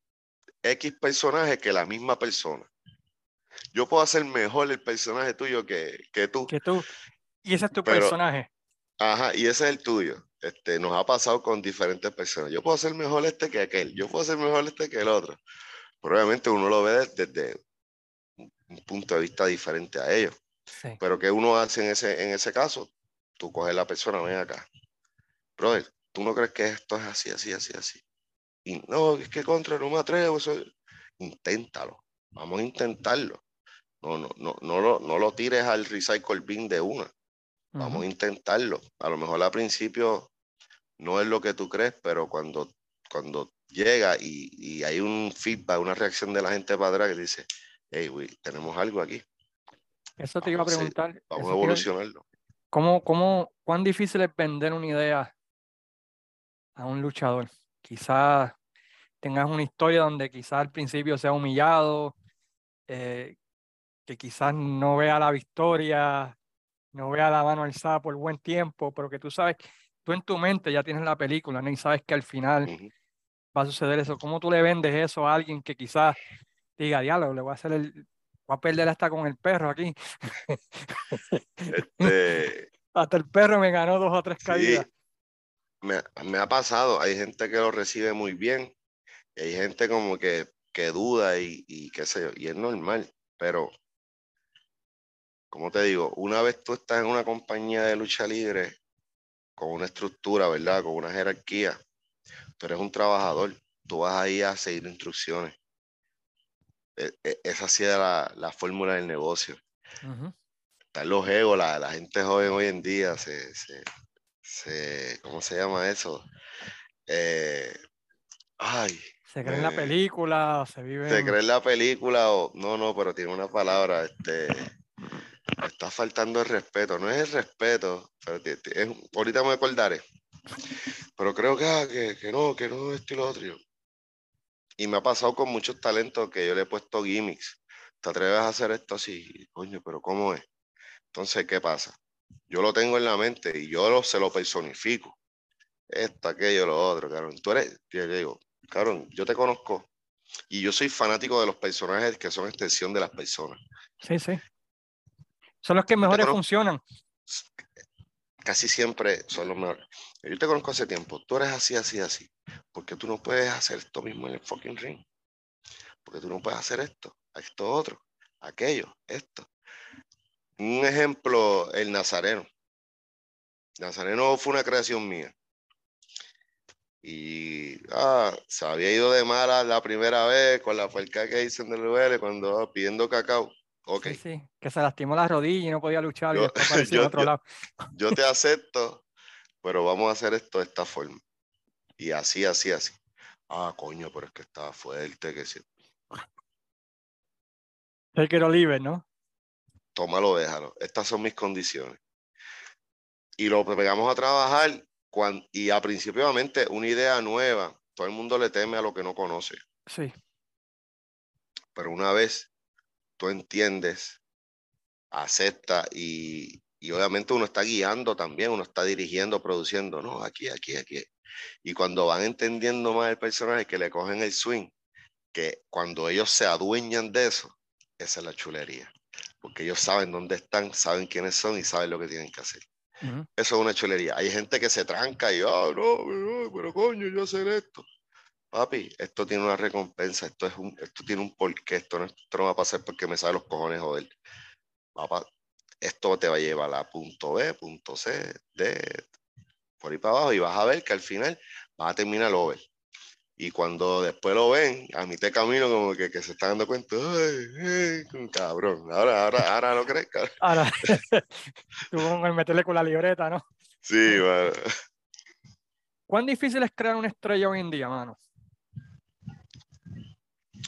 X personaje que la misma persona. Yo puedo hacer mejor el personaje tuyo que, que tú. Que tú. Y ese es tu personaje. Ajá, y ese es el tuyo. Este, nos ha pasado con diferentes personas. Yo puedo hacer mejor este que aquel. Yo puedo hacer mejor este que el otro. Probablemente uno lo ve desde, un punto de vista diferente a ellos. Pero ¿qué uno hace en ese, en ese caso? Tú coges la persona, ven acá. Brother, ¿tú no crees que esto es así, así, así, así? Y no, es que contra no me atrevo. Eso... Inténtalo. Vamos a intentarlo. No, no, no, no, lo, no lo tires al recycle bin de una. Vamos a intentarlo. A lo mejor al principio no es lo que tú crees, pero cuando, cuando llega y, y hay un feedback, una reacción de la gente para atrás que dice, hey, tenemos algo aquí. Eso te iba a preguntar. vamos a evolucionarlo. ¿Cómo, cómo, ¿Cuán difícil es vender una idea a un luchador? Quizás tengas una historia donde quizás al principio sea humillado, eh, que quizás no vea la victoria, no vea la mano alzada por buen tiempo, pero que tú sabes, tú en tu mente ya tienes la película, ¿no? Y sabes que al final va a suceder eso. ¿Cómo tú le vendes eso a alguien que quizás diga, diálogo, le voy a hacer el, voy a perder hasta con el perro aquí? Este hasta el perro me ganó dos o tres caídas. Me, me, ha pasado, hay gente que lo recibe muy bien, hay gente como que, que duda y, y qué sé yo, y es normal, pero como te digo, una vez tú estás en una compañía de lucha libre con una estructura, ¿verdad? Con una jerarquía, tú eres un trabajador, tú vas ahí a seguir instrucciones. E, e, esa ha sido la, la fórmula del negocio. Están los egos, la, la, gente joven hoy en día se, se, se ¿cómo se llama eso? Eh, ay, se cree en la película, se vive. Se cree en la película, o no, no, pero tiene una palabra, este. Está faltando el respeto, no es el respeto, pero es, ahorita me acordaré. Pero creo que, ah, que, que, no, que no, esto y lo otro. Y me ha pasado con muchos talentos que yo le he puesto gimmicks. ¿Te atreves a hacer esto así? Coño, pero ¿cómo es? Entonces, ¿qué pasa? Yo lo tengo en la mente y yo lo, se lo personifico. Esto, aquello, lo otro, claro. Tú eres, te digo, Claro, yo te conozco y yo soy fanático de los personajes que son extensión de las personas. Sí, sí. Son los que mejores funcionan. Casi siempre son los mejores. Yo te conozco hace tiempo. Tú eres así, así, así. Porque tú no puedes hacer esto mismo en el fucking ring. Porque tú no puedes hacer esto, esto otro, aquello, esto. Un ejemplo, el Nazareno. Nazareno fue una creación mía y ah, se había ido de mala la primera vez con la falca que hice en el UL cuando ah, pidiendo cacao. Okay. Sí, sí, que se lastimó la rodilla y no podía luchar yo, y otro lado. yo te acepto, pero vamos a hacer esto de esta forma. Y así, así, así. Ah, coño, pero es que estaba fuerte, que sí. El que lo libre, ¿no? Tómalo, déjalo. Estas son mis condiciones. Y lo pegamos a trabajar y a principiamente una idea nueva, todo el mundo le teme a lo que no conoce. Sí. Pero una vez tú entiendes, acepta y, y obviamente uno está guiando también, uno está dirigiendo, produciendo, no, aquí, aquí, aquí. Y cuando van entendiendo más el personaje, que le cogen el swing, que cuando ellos se adueñan de eso, esa es la chulería. porque ellos saben dónde están, saben quiénes son y saben lo que tienen que hacer. Eso es una chulería. Hay gente que se tranca y, ah, no, pero coño, yo hacer esto. Papi, esto tiene una recompensa, esto, es un, esto tiene un porqué, esto no, esto no va a pasar porque me sale los cojones joder. Papá, esto te va a llevar a punto B, punto C, D, por ahí para abajo y vas a ver que al final vas a terminar over. Y cuando después lo ven, a mitad de camino, como que, que se están dando cuenta, ¡ay, ay cabrón! Ahora, ahora, ahora lo crees, cabrón. Ahora, tú como meterle con la libreta, ¿no? Sí, mano. ¿Cuán difícil es crear una estrella hoy en día, mano?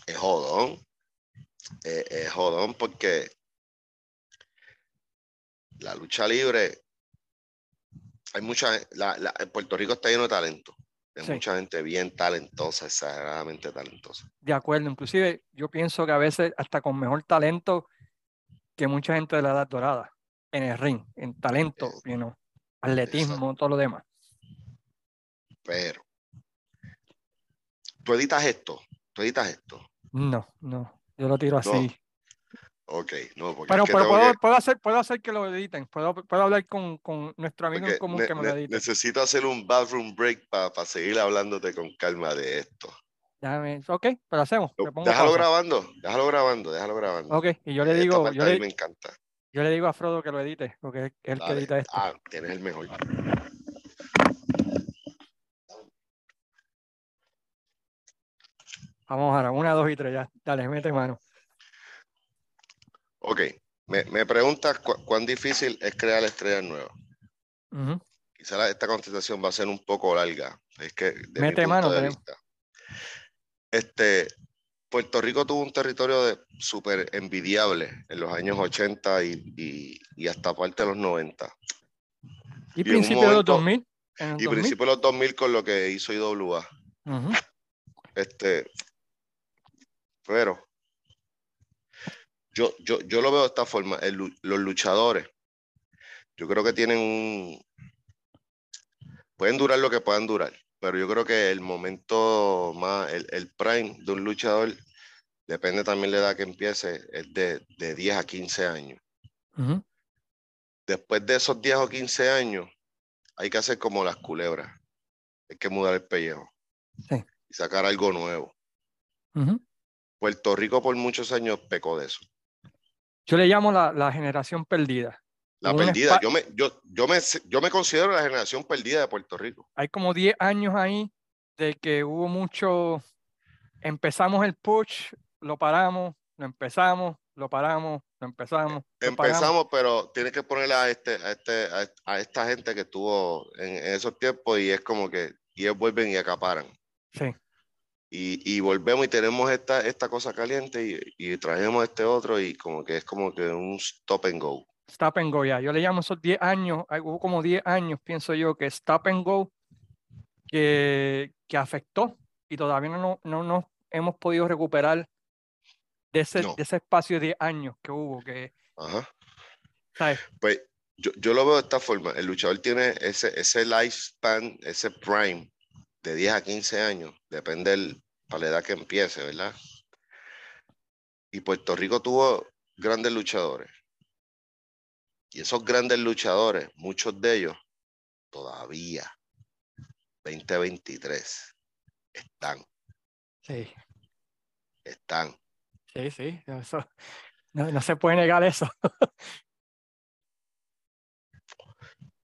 Es jodón. Es, es jodón porque la lucha libre, hay mucha, la, la, Puerto Rico está lleno de talento mucha gente bien talentosa, exageradamente talentosa. De acuerdo, inclusive yo pienso que a veces hasta con mejor talento que mucha gente de la edad dorada, en el ring, en talento, you atletismo, todo lo demás. Pero, ¿tú editas esto? ¿Tú editas esto? No, no, yo lo tiro así. Ok, no, porque. Pero, puedo, puedo, hacer, puedo hacer que lo editen. Puedo, puedo hablar con, con nuestro amigo en común que me lo edite. Necesito hacer un bathroom break para seguir hablándote con calma de esto. Déjame, ok, pero hacemos. Déjalo grabando, déjalo grabando, déjalo grabando. Ok, y yo le digo. Yo le, me encanta. Yo le digo a Frodo que lo edite, porque es el que edita esto. Ah, tienes el mejor. Vamos ahora, una, dos y tres, ya. Dale, mete mano. Ok, me, me preguntas cuán difícil es crear estrellas nuevas. Quizá esta contestación va a ser un poco larga. Es que de Mete mano, este, Puerto Rico tuvo un territorio súper envidiable en los años 80 y, y, hasta parte de los 90. ¿Y, principio de los 2000? y principio de los 2000 con lo que hizo IWA. Este, pero yo, yo, yo lo veo de esta forma. los luchadores, yo creo que tienen un. Pueden durar lo que puedan durar, pero yo creo que el momento más, el, el prime de un luchador, depende también de la edad que empiece, es de, de 10 a 15 años. Después de esos 10 o 15 años, hay que hacer como las culebras. Hay que mudar el pellejo y sacar algo nuevo. Puerto Rico por muchos años pecó de eso. Yo le llamo la, la generación perdida. La perdida, yo me, yo, yo, me, yo me considero la generación perdida de Puerto Rico. Hay como 10 años ahí de que hubo mucho, empezamos el push, lo paramos, lo empezamos, lo paramos, lo empezamos. empezamos, pero tienes que ponerle a, este, a, este, a, esta gente que estuvo en, en, esos tiempos y es como que y ellos vuelven y acaparan. Sí y, y, volvemos y tenemos esta, esta cosa caliente y, y, traemos este otro y como que es como que un stop and go. Stop and go, ya. Yo le llamo esos 10 años, hubo como 10 años, pienso yo, que stop and go que, que afectó y todavía no, no nos hemos podido recuperar de ese, de ese espacio de años que hubo. Que, Ajá. ¿sabes? Pues yo, yo, lo veo de esta forma. El luchador tiene ese, ese lifespan, ese prime de 10 a 15 años, depende del, para la edad que empiece, ¿verdad? Y Puerto Rico tuvo grandes luchadores. Y esos grandes luchadores, muchos de ellos, todavía, 2023, están. Sí. Están. Sí, sí, no, no se puede negar eso.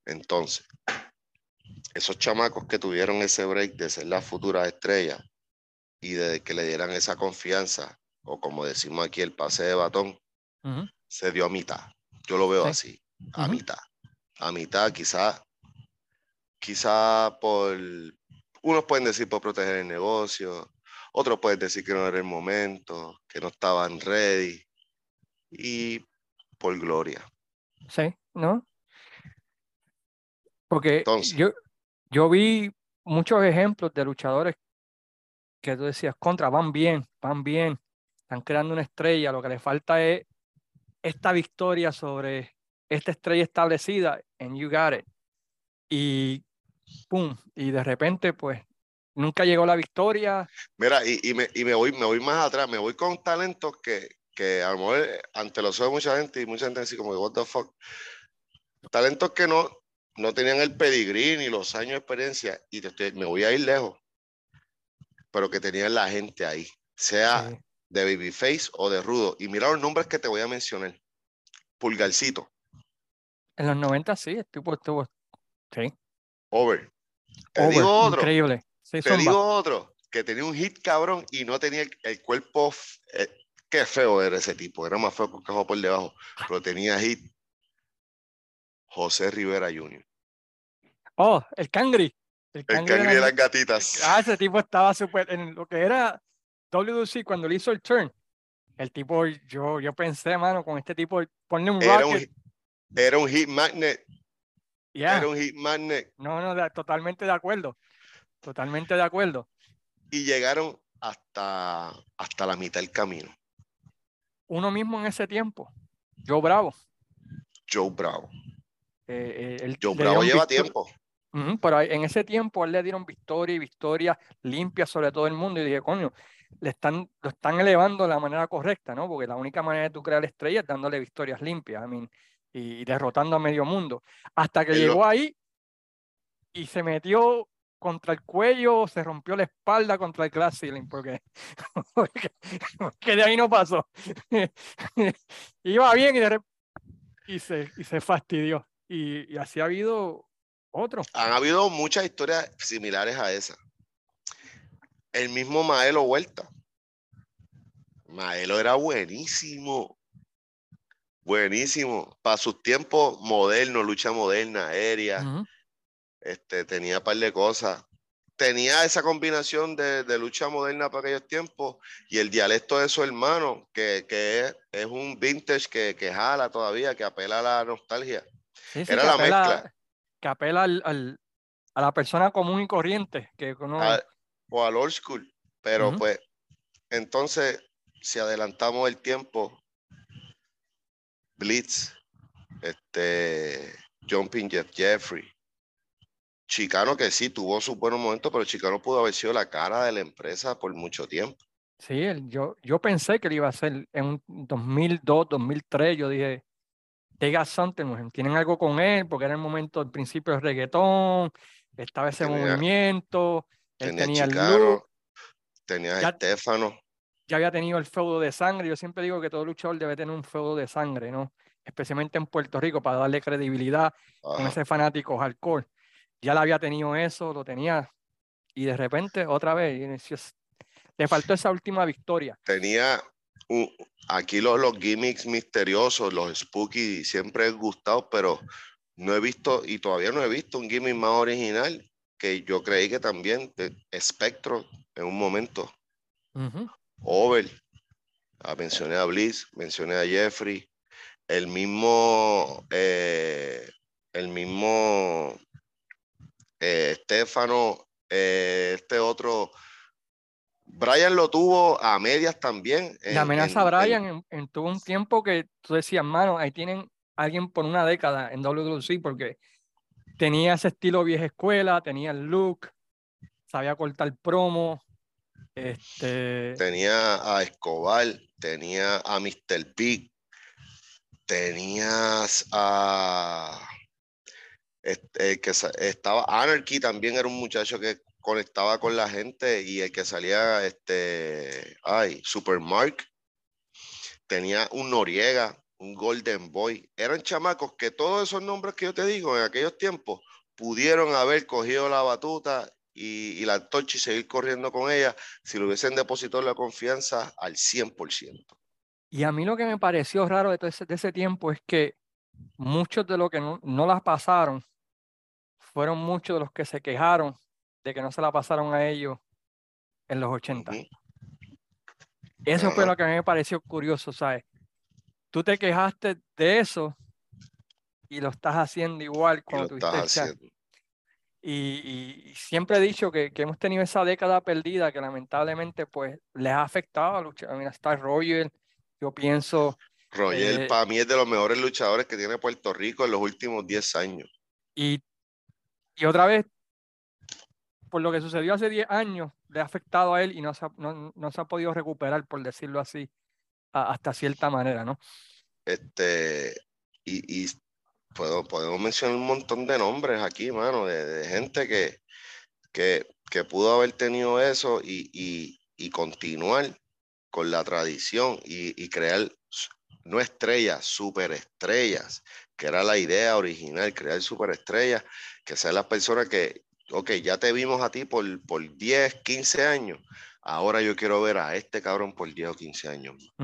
Entonces, esos chamacos que tuvieron ese break de ser la futura estrella y de que le dieran esa confianza, o como decimos aquí, el pase de batón, se dio a mitad. Yo lo veo así, a mitad. A mitad, quizá, quizá por, unos pueden decir por proteger el negocio, otros pueden decir que no era el momento, que no estaban ready, y por gloria. Sí, ¿no? Porque yo, yo vi muchos ejemplos de luchadores que tú decías, contra, van bien, van bien, están creando una estrella, lo que les falta es esta victoria sobre esta estrella establecida en You Got It. Y pum, y de repente, pues, nunca llegó la victoria. Mira, y, y, me, y me, voy, me voy más atrás, me voy con talentos que, que a lo mejor ante los ojos de mucha gente y mucha gente así como, what the fuck. Talentos que no, no tenían el pedigrí ni los años de experiencia y te estoy- me voy a ir lejos, pero que tenían la gente ahí, sea Sí. de Babyface o de Rudo. Y mira los nombres que te voy a mencionar. Pulgarcito, En los 90 sí, el tipo estuvo. Sí. Over. Te over, digo otro. Increíble. Sí, Te digo otro, que tenía un hit cabrón y no tenía el, el cuerpo. eh, qué feo era ese tipo, era más feo que un cajón por debajo, pero tenía hit. José Rivera Jr. Oh, el Cangri. El El Cangri cangre de las gatitas. Ah, ese tipo estaba súper. En lo que era WC cuando le hizo el turn. El tipo, yo, yo pensé, mano, con este tipo, ponle un Era un, era un hit magnet. ya. Era un hit magnet. No, no, de- totalmente de acuerdo. Totalmente de acuerdo. Y llegaron hasta, hasta la mitad del camino. Uno mismo en ese tiempo, Joe Bravo. Joe Bravo. eh, eh, Joe Bravo lleva victor- tiempo. Ujú, pero en ese tiempo a él le dieron victoria y victoria limpia sobre todo el mundo. Y dije, coño, le están, lo están elevando de la manera correcta, ¿no? Porque la única manera de tú crear estrellas es dándole victorias limpias, I mean, y, y derrotando a medio mundo. Hasta que lo- llegó ahí y se metió contra el cuello, se rompió la espalda contra el glass ceiling, porque, porque, porque de ahí no pasó. Iba bien y, de y, se, y se fastidió. Y, y así ha habido otro. Han habido muchas historias similares a esa. El mismo Maelo Huerta. Maelo era buenísimo. Buenísimo. Para sus tiempos modernos, lucha moderna, aérea. Este, tenía un par de cosas. Tenía esa combinación de, de lucha moderna para aquellos tiempos y el dialecto de su hermano, que, que es, es un vintage que, que jala todavía, que apela a la nostalgia. Sí, sí, Era la apela, mezcla. Que apela al, al- a la persona común y corriente. Que uno, a- o al old school. Pero pues, entonces, si adelantamos el tiempo, Blitz, este, Jumping Jeff Jeffrey, Chicano que sí tuvo sus buenos momentos, pero Chicano pudo haber sido la cara de la empresa por mucho tiempo. sí, yo, yo pensé que lo iba a hacer en un 2002, 2003. Yo dije, they got something with him, Tienen algo con él, porque era el momento, al principio del reggaetón, estaba ese Tenía- movimiento, él Tenía tenía el Chicano, look, tenía Ya- Estefano, ya había tenido el feudo de sangre. Yo siempre digo que todo luchador debe tener un feudo de sangre, ¿no? Especialmente en Puerto Rico, para darle credibilidad con ajá, ese fanático hardcore. Ya la había tenido eso, lo tenía. Y de repente, otra vez, le faltó esa última victoria. tenía aquí los, los gimmicks misteriosos, los spooky, siempre he gustado, pero no he visto, y todavía no he visto un gimmick más original que yo creí que también de Spectro en un momento. Ujú. Over, ah, mencioné a Bliss, mencioné a Jeffrey, el mismo, eh, el mismo eh, Estefano, eh, este otro, Brian lo tuvo a medias también. La en- amenaza en- a Brian en, en- tuvo un tiempo que tú decías, mano, ahí tienen alguien por una década en WWC porque tenía ese estilo vieja escuela, tenía el look, sabía cortar promo. Este, tenía a Escobar, tenía a Mr. Big, tenías a este, que estaba Anarchy también era un muchacho que conectaba con la gente y el que salía este ay Supermark tenía un Noriega un Golden Boy eran chamacos que todos esos nombres que yo te digo en aquellos tiempos pudieron haber cogido la batuta y, la antorcha y seguir corriendo con ella si le hubiesen depositado la confianza al 100%. Y a mí lo que me pareció raro de, ese, de ese tiempo es que muchos de los que no, no las pasaron fueron muchos de los que se quejaron de que no se la pasaron a ellos en los 80. Ujú. Eso fue lo que a mí me pareció curioso, ¿sabes? Tú te quejaste de eso y lo estás haciendo igual cuando tuviste estás el haciendo. Y, y- siempre he dicho que, que hemos tenido esa década perdida que lamentablemente pues les ha afectado a luchar. Mira, está Roger, yo pienso, Roger Eh, para mí es de los mejores luchadores que tiene Puerto Rico en los últimos 10 años. y, y otra vez, por lo que sucedió hace 10 años, le ha afectado a él y no se ha, no, no se ha podido recuperar, por decirlo así, hasta cierta manera, ¿no? Este, y, y puedo, podemos mencionar un montón de nombres aquí, mano, de, gente que, que, que, pudo haber tenido eso y, y, y continuar con la tradición y, crear no estrellas, superestrellas, que era la idea original, crear superestrellas, que sean las personas que, ok, ya te vimos a ti por, por 10, 15 años, ahora yo quiero ver a este cabrón por 10 o 15 años.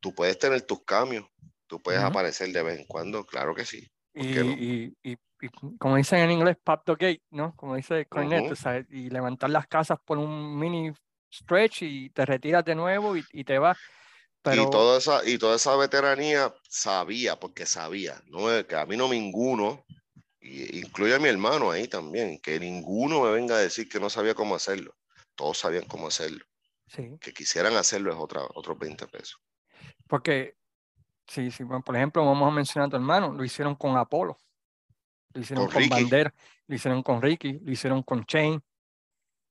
Tú puedes tener tus cambios, tú puedes aparecer de vez en cuando, claro que sí. Y, y, como dicen en inglés, pop the gate, ¿no? Como dice Cornet, y levantar las casas por un mini stretch y te retiras de nuevo y, y te vas. Pero... Y, toda esa, y toda esa veteranía sabía, porque sabía, ¿no? que a mí no ninguno, y incluye a mi hermano ahí también, que ninguno me venga a decir que no sabía cómo hacerlo. Todos sabían cómo hacerlo. Sí. Que quisieran hacerlo es otra, otros 20 pesos. Porque, sí, sí, por ejemplo, vamos a mencionar a tu hermano, lo hicieron con Apolo, lo hicieron con, Bandera, lo hicieron con Ricky, lo hicieron con Chain.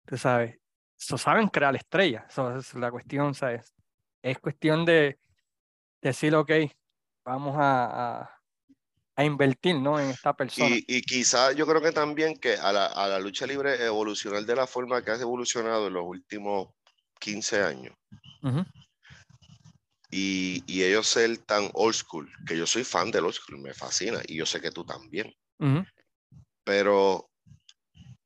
Tú sabes, eso saben crear estrellas. Eso es la cuestión, ¿sabes? Es cuestión de decir, ok, vamos a, a, invertir ¿no? en esta persona. Y, y quizá yo creo que también que a la, a la, lucha libre evolucionar de la forma que ha evolucionado en los últimos 15 años. y, y, ellos ser tan old school, que yo soy fan del old school, me fascina, y yo sé que tú también. Pero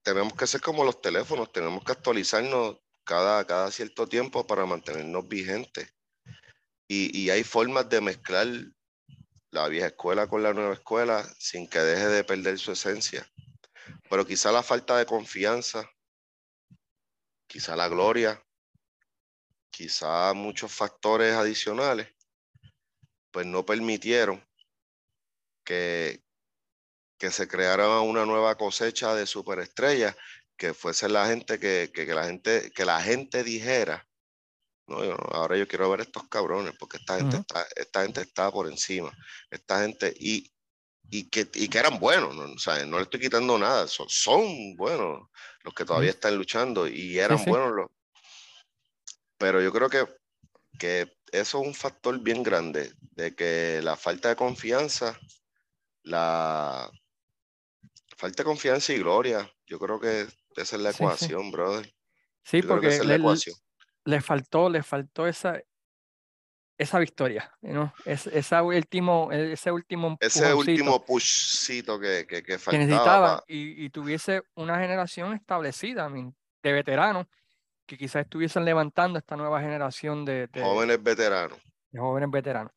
tenemos que ser como los teléfonos, tenemos que actualizarnos cada, cada cierto tiempo para mantenernos vigentes. Y, y, hay formas de mezclar la vieja escuela con la nueva escuela sin que deje de perder su esencia. Pero quizá la falta de confianza, quizá la gloria, quizá muchos factores adicionales, pues no permitieron que, que se creara una nueva cosecha de superestrellas, que fuese la gente que, que, la gente que la gente dijera, no, ahora yo quiero ver estos cabrones, porque esta gente, está, esta gente está por encima, esta gente, y, y, que, y que eran buenos, ¿no? O sea, no le estoy quitando nada, son, son buenos los que todavía están luchando y eran buenos los... Pero yo creo que, que eso es un factor bien grande, de que la falta de confianza, la, Falta confianza y gloria. Yo creo que esa es la ecuación, brother. Sí, porque le, faltó, le faltó esa, esa victoria, ¿no? Es, esa último, ese último Ese último pushcito que, que, que faltaba. necesitaba y, y, tuviese una generación establecida, de veteranos, que quizás estuviesen levantando esta nueva generación de, jóvenes veteranos. De jóvenes veteranos.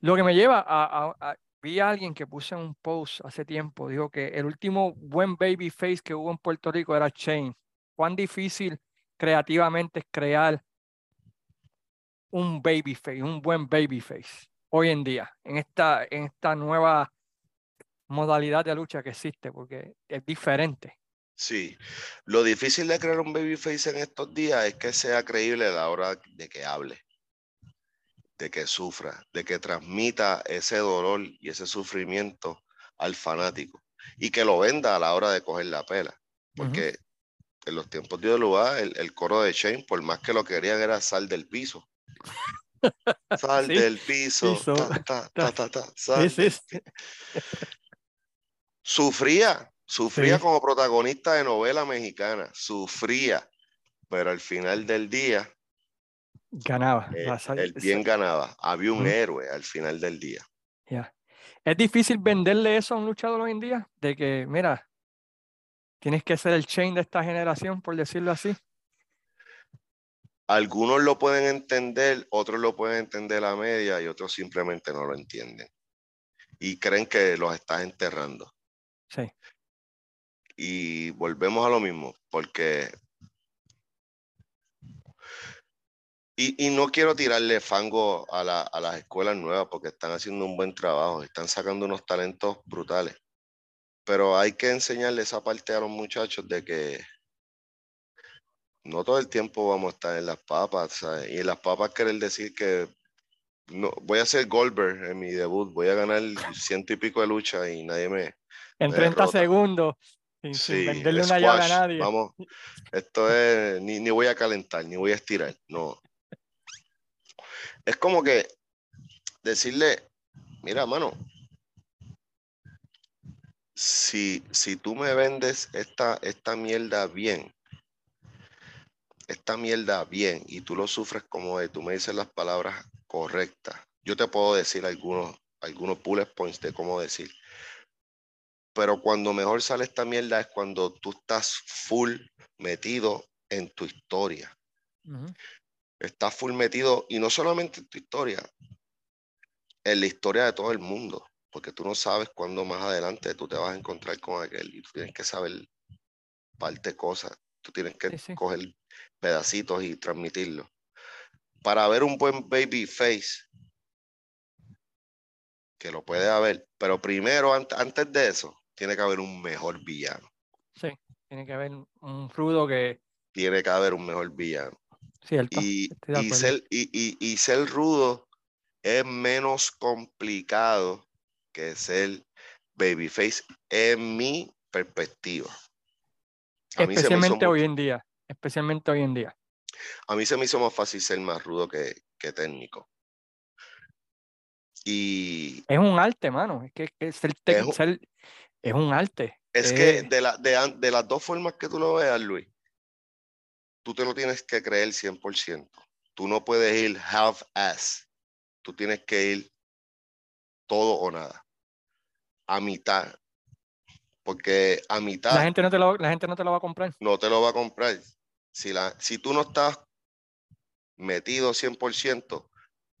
Lo que me lleva a, vi a alguien que puse un post hace tiempo, dijo que el último buen baby face que hubo en Puerto Rico era Shane. Cuán difícil creativamente es crear un baby face, un buen baby face hoy en día, en esta, en esta nueva modalidad de lucha que existe, porque es diferente. Sí, lo difícil de crear un baby face en estos días es que sea creíble a la hora de que hable de que sufra, de que transmita ese dolor y ese sufrimiento al fanático y que lo venda a la hora de coger la pela. Porque en los tiempos de lugar el, el, coro de Shane, por más que lo querían, era sal del piso. Sal del piso. Sufría, sufría como protagonista de novela mexicana, sufría, pero al final del día Ganaba. Eh, el, bien ganaba. Había un héroe al final del día. Ya. Es difícil venderle eso a un luchador hoy en día, de que, mira, tienes que ser el chain de esta generación, por decirlo así. Algunos lo pueden entender, otros lo pueden entender a media y otros simplemente no lo entienden. Y creen que los estás enterrando. Sí. Y volvemos a lo mismo, porque Y, no quiero tirarle fango a, las escuelas nuevas porque están haciendo un buen trabajo, están sacando unos talentos brutales. Pero hay que enseñarle esa parte a los muchachos de que no todo el tiempo vamos a estar en las papas. Y en las papas querer decir que no, voy a ser Goldberg en mi debut, voy a ganar ciento y pico de lucha y nadie me. En 30 segundos. Sin, venderle una llave a nadie. Vamos, esto es, ni, ni voy a calentar, ni voy a estirar, no. es como que decirle, mira, mano, si, si tú me vendes esta, esta mierda bien, esta mierda bien y tú lo sufres como de, tú me dices las palabras correctas, yo te puedo decir algunos, algunos bullet points de cómo decir. Pero cuando mejor sale esta mierda es cuando tú estás full metido en tu historia. Estás full metido y no solamente en tu historia, en la historia de todo el mundo, porque tú no sabes cuándo más adelante tú te vas a encontrar con aquel y tú tienes que saber parte cosas, tú tienes que coger pedacitos y transmitirlos. Para ver un buen baby face, que lo puede haber, pero primero, antes de eso, tiene que haber un mejor villano. Sí, tiene que haber un rudo que... Tiene que haber un mejor villano. Cierto, y, y, ser, y, y, ser rudo es menos complicado que ser babyface en mi perspectiva. especialmente hoy en día. Especialmente hoy en día. A mí se me hizo más fácil ser más rudo que, que técnico. Y es un arte, mano. Es que, es, ser, es, un, es un arte. Es que de, la, de, de, las dos formas que tú lo veas, Luis, tú te lo tienes que creer 100%. Tú no puedes ir half-ass. Tú tienes que ir todo o nada. A mitad. Porque a mitad. La gente no te lo, la gente no te lo va a comprar. No te lo va a comprar. Si, la, si tú no estás metido 100%,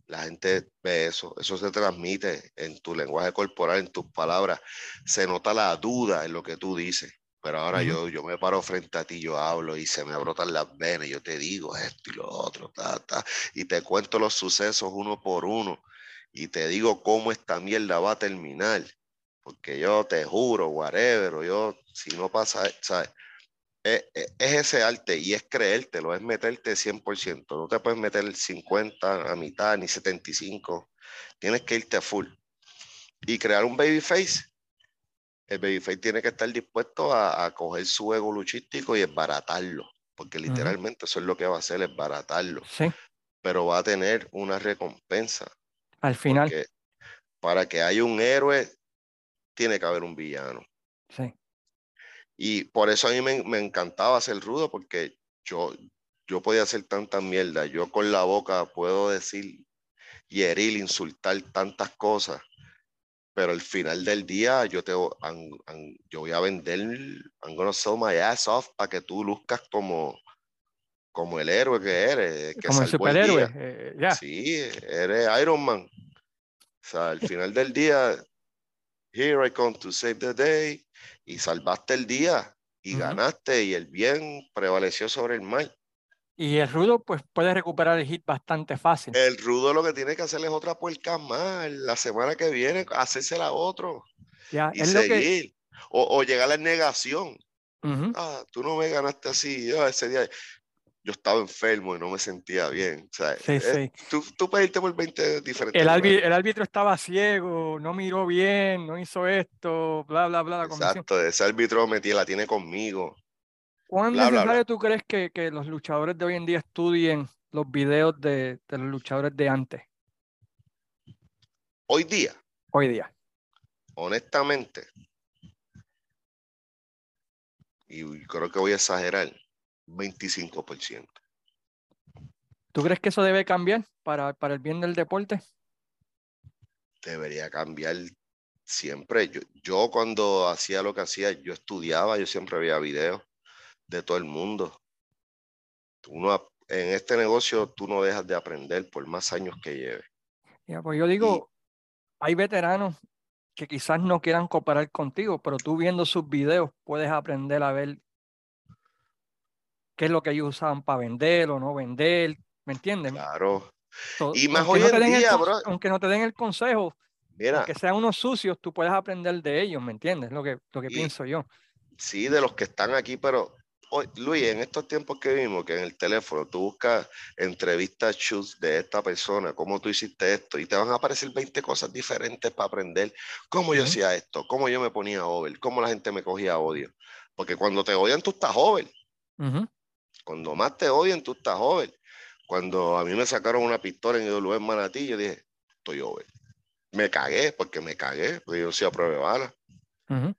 la gente ve eso, eso se transmite en tu lenguaje corporal, en tus palabras. Se nota la duda en lo que tú dices. Pero ahora yo, yo me paro frente a ti, yo hablo y se me brotan las venas, yo te digo esto y lo otro, ta, ta, y te cuento los sucesos uno por uno y te digo cómo esta mierda va a terminar. Porque yo te juro, whatever, yo, si no pasa, ¿sabes? Es, ese arte y es creértelo, es meterte 100%. No te puedes meter el 50 a mitad ni 75. Tienes que irte a full. Y crear un baby face. El babyface tiene que estar dispuesto a, coger su ego luchístico y esbaratarlo. Porque literalmente eso es lo que va a hacer, esbaratarlo. Sí. Pero va a tener una recompensa. Al final. para que haya un héroe, tiene que haber un villano. Sí. Y por eso a mí me, encantaba ser rudo, porque yo, yo podía hacer tanta mierda. Yo con la boca puedo decir herir, insultar tantas cosas, pero al final del día yo te yo voy a vender, I'm gonna sell my ass off para que tú luzcas como, como el héroe que eres. Que como el superhéroe, eh, ya. Sí, eres Iron Man. O sea, al final del día, here I come to save the day, y salvaste el día y ganaste y el bien prevaleció sobre el mal. Y el rudo pues puede recuperar el hit bastante fácil. El rudo lo que tiene que hacer es otra puerca más. La semana que viene hacérsela a otro. Ya, y seguir. o, llegar a la negación. Ah, tú no me ganaste así. ese día yo estaba enfermo y no me sentía bien. sí, sí. Tú, tú, puedes irte por 20 diferentes. El, el, árbitro estaba ciego, no miró bien, no hizo esto, bla, bla, bla. Exacto, ese árbitro metí, la tiene conmigo. ¿Cuán necesario tú crees que, que, los luchadores de hoy en día estudien los videos de, de los luchadores de antes? Hoy día. Hoy día. Honestamente. Y creo que voy a exagerar 25%. ¿Tú crees que eso debe cambiar para, para el bien del deporte? Debería cambiar siempre. Yo, yo cuando hacía lo que hacía, yo estudiaba, yo siempre veía videos de todo el mundo. Uno, en este negocio tú no dejas de aprender por más años que lleves. Ya, pues yo digo, hay veteranos que quizás no quieran cooperar contigo, pero tú viendo sus videos puedes aprender a ver qué es lo que ellos usaban para vender o no vender, ¿me entienden? Claro. y más hoy en día, bro. Aunque no te den el consejo, Mira, que sean unos sucios, tú puedes aprender de ellos, ¿me entiendes? Lo que, lo que pienso yo. Sí, de los que están aquí, pero hoy, Luis, en estos tiempos que vimos, que en el teléfono tú buscas entrevistas chus de esta persona, cómo tú hiciste esto, y te van a aparecer 20 cosas diferentes para aprender cómo yo hacía esto, cómo yo me ponía over, cómo la gente me cogía odio. Porque cuando te odian, tú estás over. Cuando más te odian, tú estás joven. Cuando a mí me sacaron una pistola en IW en Manatí, yo dije, estoy over. Me cagué, porque me cagué, porque yo soy a prueba de bala.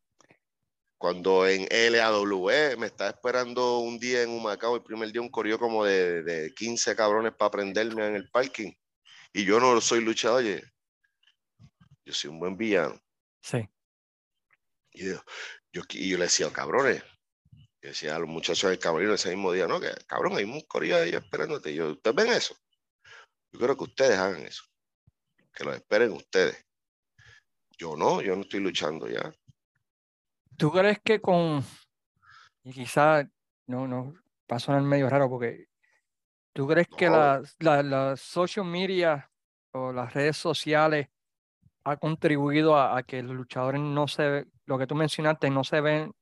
Cuando en LAW me estaba esperando un día en Humacao, el primer día un corrió como de, de 15 cabrones para prenderme en el parking. Y yo no soy luchador, oye, yo soy un buen villano. Sí. Y yo, yo, y yo le decía, cabrones, decía a los muchachos del cabrón ese mismo día, no, que cabrón, hay un corrido ahí esperándote. Y yo, ¿ustedes ven eso? Yo quiero que ustedes hagan eso. Que lo esperen ustedes. Yo no, yo no estoy luchando ya. ¿Tú crees que con, y quizá no, no, pasó en el medio raro porque ¿tú crees que las la, la social media o las redes sociales ha contribuido a, a, que los luchadores no se, lo que tú mencionaste, no se ven,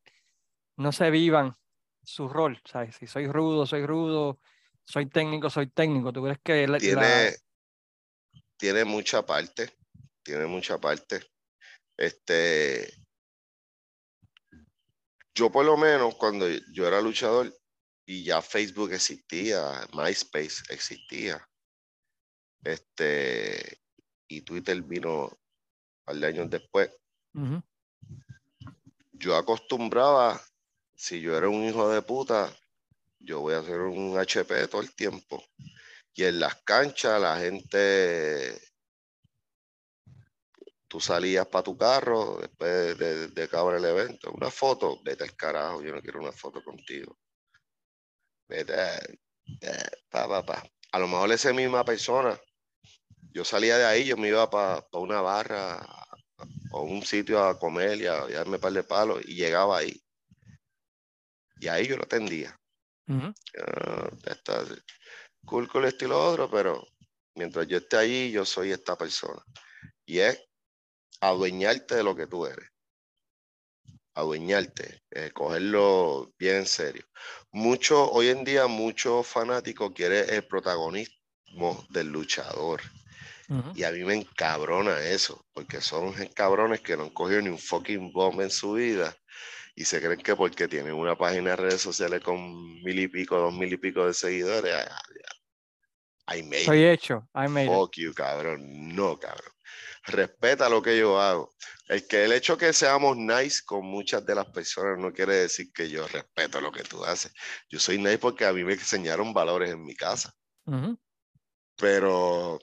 no se vivan su rol? ¿sabes? Si soy rudo, soy rudo, soy técnico, soy técnico. ¿Tú crees que la, tiene, tiene mucha parte, tiene mucha parte. Este, yo por lo menos cuando yo era luchador y ya Facebook existía, MySpace existía, este, y Twitter vino un par de años después, yo acostumbraba, si yo era un hijo de puta, yo voy a hacer un HP todo el tiempo. Y en las canchas la gente tú salías para tu carro después de, de, acabar el evento, una foto, vete al carajo, yo no quiero una foto contigo. Vete, eh, pa, pa, pa. A lo mejor esa misma persona, yo salía de ahí, yo me iba para pa una barra o un sitio a comer y a, a, darme un par de palos y llegaba ahí. Y ahí yo lo atendía. Uh -huh. uh, está cool otro, pero mientras yo esté allí, yo soy esta persona. Y es adueñarte de lo que tú eres. Adueñarte, eh, cogerlo bien en serio. Mucho, hoy en día, muchos fanáticos quieren el protagonismo del luchador. Uh -huh. Y a mí me encabrona eso, porque son cabrones que no han cogido ni un fucking bomb en su vida y se creen que porque tienen una página de redes sociales con mil y pico, dos mil y pico de seguidores, I made Estoy hecho, I made Fuck you, cabrón. No, cabrón respeta lo que yo hago. El que el hecho que seamos nice con muchas de las personas no quiere decir que yo respeto lo que tú haces. Yo soy nice porque a mí me enseñaron valores en mi casa. Uh -huh. Pero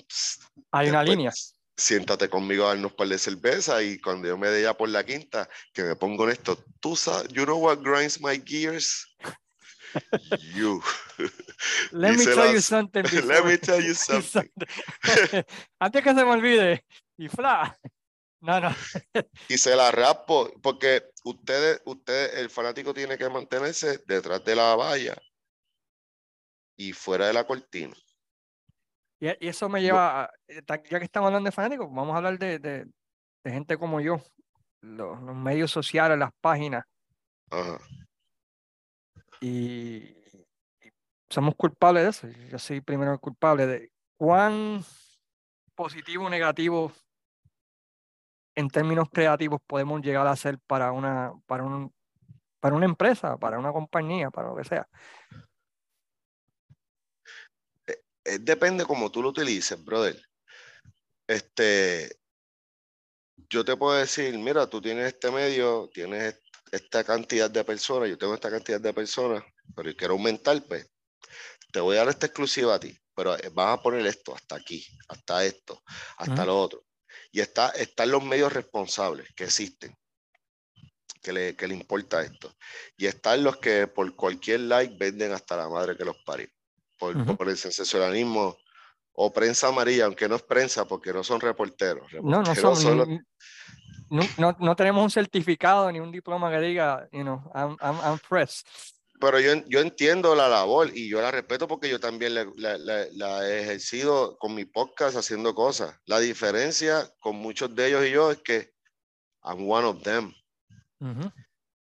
hay una línea. Siéntate conmigo a darnos un par de cerveza y cuando yo me dé ya por la quinta, que me pongo en esto, tú sabes, you know what grinds my gears? you. Let me tell you something. Let me tell you something. Antes que se me olvide, y fla. No, no. y se la rapo, porque ustedes, ustedes, el fanático tiene que mantenerse detrás de la valla y fuera de la cortina. Y, y eso me lleva, a, ya que estamos hablando de fanáticos, vamos a hablar de, de, de gente como yo, los, los, medios sociales, las páginas. Ajá. Y, y somos culpables de eso. Yo soy primero culpable de cuán positivo o negativo en términos creativos podemos llegar a ser para una, para un, para una empresa, para una compañía, para lo que sea. Eh, depende como tú lo utilices, brother. Este, yo te puedo decir, mira, tú tienes este medio, tienes esta cantidad de personas, yo tengo esta cantidad de personas, pero yo quiero aumentar, pues, te voy a dar esta exclusiva a ti, pero vas a poner esto hasta aquí, hasta esto, hasta uh -huh. lo otro. Y está, están los medios responsables que existen, que le, que le importa esto. Y están los que por cualquier like venden hasta la madre que los parió. Por, uh -huh. por el sensacionalismo o prensa amarilla, aunque no es prensa porque no son reporteros. reporteros no, no son. Solo... No, no, no, tenemos un certificado ni un diploma que diga, you know, I'm, I'm, I'm press. Pero yo, yo entiendo la labor y yo la respeto porque yo también la, la, la, la, he ejercido con mi podcast haciendo cosas. La diferencia con muchos de ellos y yo es que I'm one of them. Uh -huh.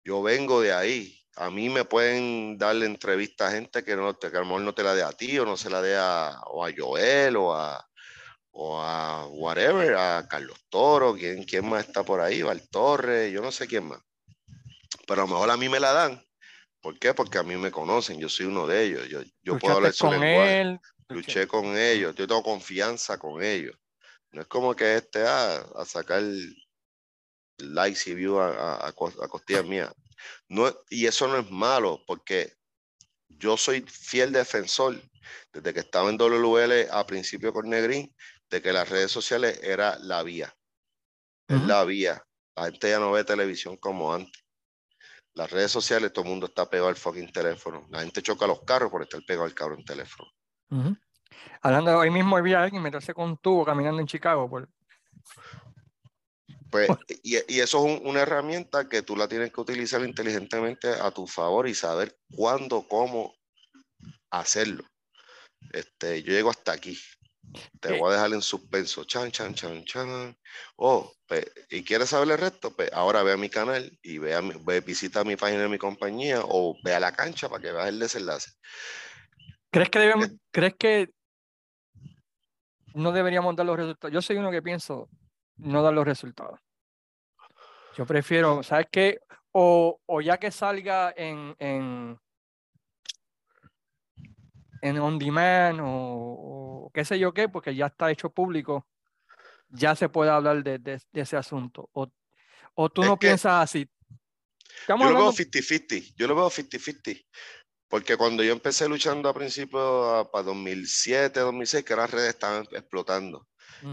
Yo vengo de ahí. A mí me pueden darle entrevista a gente que, no, que a lo mejor no te la dé a ti o no se la dé a, o a Joel o a, o a whatever, a Carlos Toro, ¿quién, quién más está por ahí? Val Torres, yo no sé quién más. Pero a lo mejor a mí me la dan. ¿Por qué? Porque a mí me conocen, yo soy uno de ellos. Yo, yo puedo hablar con él, luché con ellos, yo tengo confianza con ellos. No es como que este ah, a sacar likes y views a, a, costillas mías. No, y eso no es malo, porque yo soy fiel defensor desde que estaba en WL a principio con Negrín, de que las redes sociales era la vía. Es la vía. La gente ya no ve televisión como antes. Las redes sociales, todo el mundo está pegado al fucking teléfono. La gente choca los carros por estar pegado al cabrón teléfono. Hablando de hoy mismo, vi a alguien meterse con un tubo caminando en Chicago. Por... Pues, y, y, eso es una herramienta que tú la tienes que utilizar inteligentemente a tu favor y saber cuándo, cómo hacerlo. Este, yo llego hasta aquí. Te voy a dejar en suspenso. Chan, chan, chan, chan. Oh, pues, y quieres saber el resto, pues ahora ve a mi canal y ve, a ve visita mi página de mi compañía o ve a la cancha para que veas el desenlace. ¿Crees que debemos, eh. ¿crees que no deberíamos dar los resultados? Yo soy uno que pienso no dar los resultados. Yo prefiero, ¿sabes qué? O, o ya que salga en, en, en on demand o, qué sé yo qué, porque ya está hecho público, ya se puede hablar de, de, ese asunto. O, o tú no piensas así. yo lo veo 50-50, yo lo veo 50-50. Porque cuando yo empecé luchando a principios, para 2007, 2006, que las redes estaban explotando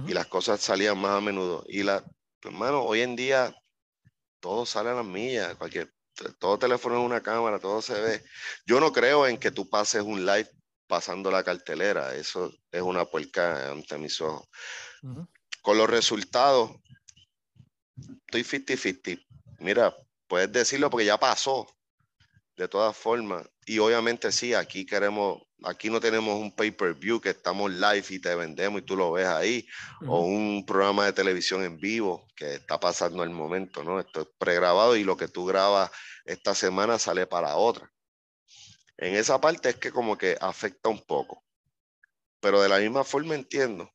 y las cosas salían más a menudo. Y la, hermano, hoy en día todo sale a las millas, cualquier, todo teléfono es una cámara, todo se ve. Yo no creo en que tú pases un live pasando la cartelera. Eso es una puerca ante mis ojos. Con los resultados, estoy 50-50. Mira, puedes decirlo porque ya pasó. De todas formas, y obviamente sí, aquí queremos, aquí no tenemos un pay-per-view que estamos live y te vendemos y tú lo ves ahí, o un programa de televisión en vivo que está pasando el momento, ¿no? Esto es pregrabado y lo que tú grabas esta semana sale para otra. En esa parte es que como que afecta un poco. Pero de la misma forma entiendo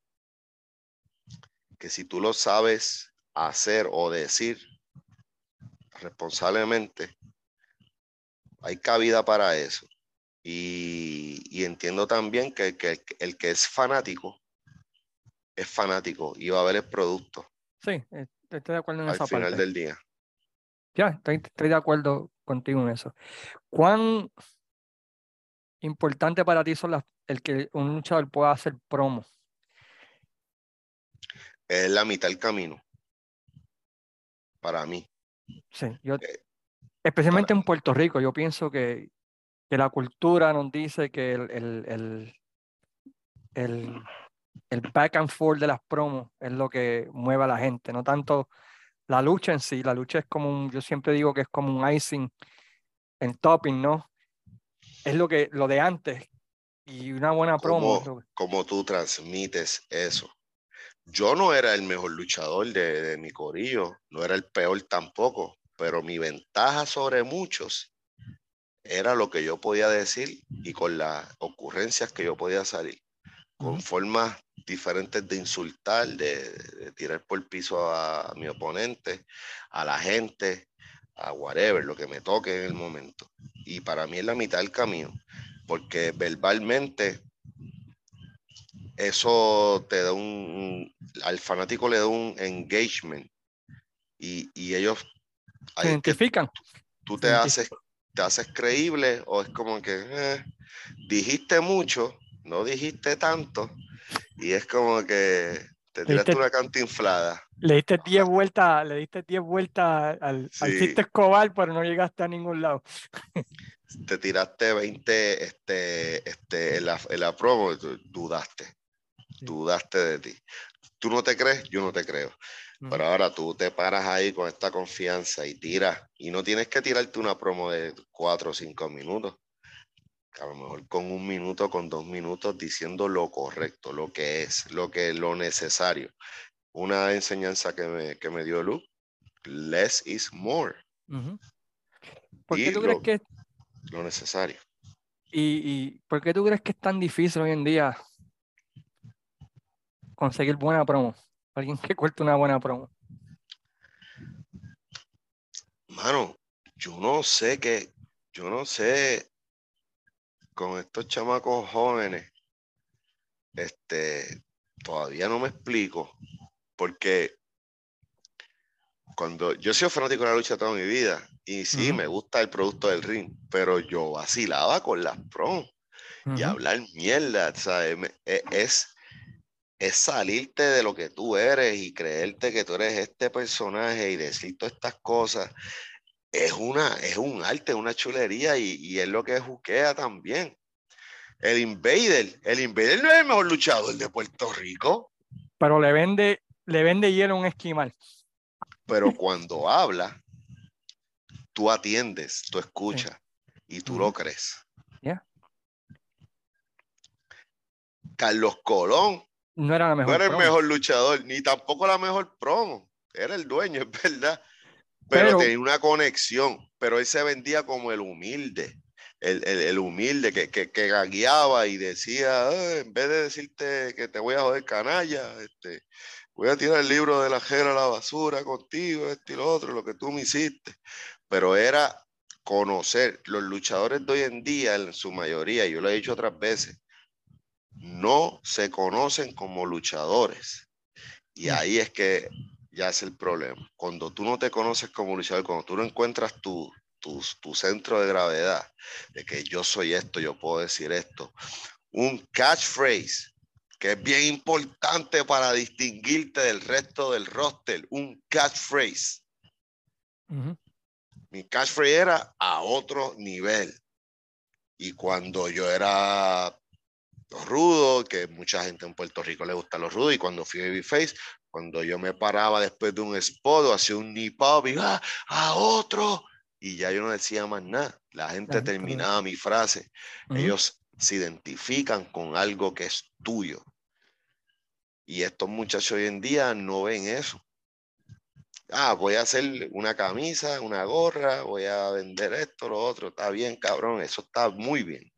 que si tú lo sabes hacer o decir responsablemente, hay cabida para eso. Y, entiendo también que, el que es fanático es fanático y va a ver el producto. Sí, estoy de acuerdo en esa parte. Al final del día. Ya, estoy, estoy de acuerdo contigo en eso. ¿Cuán importante para ti son las, el que un luchador pueda hacer promo? Es la mitad del camino. Para mí. Sí, yo, eh, especialmente en Puerto Rico, yo pienso que, que la cultura nos dice que el, el, el, el, back and forth de las promos es lo que mueve a la gente, no tanto la lucha en sí. La lucha es como un, yo siempre digo que es como un icing en topping, ¿no? es lo que lo de antes y una buena promo. Como, tú transmites eso. Yo no era el mejor luchador de, mi corillo, no era el peor tampoco, pero mi ventaja sobre muchos era lo que yo podía decir y con las ocurrencias que yo podía salir, con formas diferentes de insultar, de, tirar por el piso a, mi oponente, a la gente, a whatever, lo que me toque en el momento. Y para mí es la mitad del camino, porque verbalmente eso te da un, al fanático le da un engagement y, y ellos se identifican. Tú, te haces te haces creíble o es como que eh, dijiste mucho, no dijiste tanto y es como que te tiraste una cantinflada. Le diste 10 vueltas, le diste 10 vueltas al, sí. Escobar, pero no llegaste a ningún lado. Te tiraste 20 este, este, en, la, en la promo, dudaste. Dudaste de ti. Tú no te crees, yo no te creo. Pero ahora tú te paras ahí con esta confianza y tiras. Y no tienes que tirarte una promo de 4 o 5 minutos a lo mejor con un minuto, con dos minutos, diciendo lo correcto, lo que es, lo que lo necesario. Una enseñanza que me, que me dio Lu, less is more. ¿Por qué tú crees que lo necesario? ¿Y, ¿Y por qué tú crees que es tan difícil hoy en día conseguir buena promo? Alguien que cuente una buena promo. Mano, yo no sé qué, yo no sé con estos chamacos jóvenes este, todavía no me explico, porque cuando yo he sido fanático de la lucha toda mi vida, y sí, me gusta el producto del ring, pero yo vacilaba con las prom y hablar mierda, ¿sabes? E, es, es salirte de lo que tú eres y creerte que tú eres este personaje y decir todas estas cosas. Es, una, es un arte, una chulería y, y es lo que juquea también. El Invader, el Invader no es el mejor luchador de Puerto Rico. Pero le vende, le vende hielo a un esquimal. Pero cuando habla, tú atiendes, tú escuchas y tú lo crees. Carlos Colón no era, la mejor no era el mejor luchador, ni tampoco la mejor promo. Era el dueño, es verdad. Pero, tenía una conexión. Pero él se vendía como el humilde. El, humilde que, que, que gagueaba y decía, ah, en vez de decirte que te voy a joder canalla, este, voy a tirar el libro de la jera a la basura contigo, este y lo otro, lo que tú me hiciste. Pero era conocer. Los luchadores de hoy en día, en su mayoría, yo lo he dicho otras veces, no se conocen como luchadores. Y ahí es que ya es el problema. Cuando tú no te conoces como luchador, cuando tú no encuentras tu, tu, tu, centro de gravedad, de que yo soy esto, yo puedo decir esto, un catchphrase que es bien importante para distinguirte del resto del roster, un catchphrase. Mi catchphrase era a otro nivel. Y cuando yo era rudo, que mucha gente en Puerto Rico le gusta los rudos, y cuando fui a Babyface, cuando yo me paraba después de un spot o hacía un nip up y ah, a otro, y ya yo no decía más nada, la gente terminaba mi frase, ellos se identifican con algo que es tuyo. Y estos muchachos hoy en día no ven eso. Ah, voy a hacer una camisa, una gorra, voy a vender esto, lo otro. Está bien, cabrón, eso está muy bien.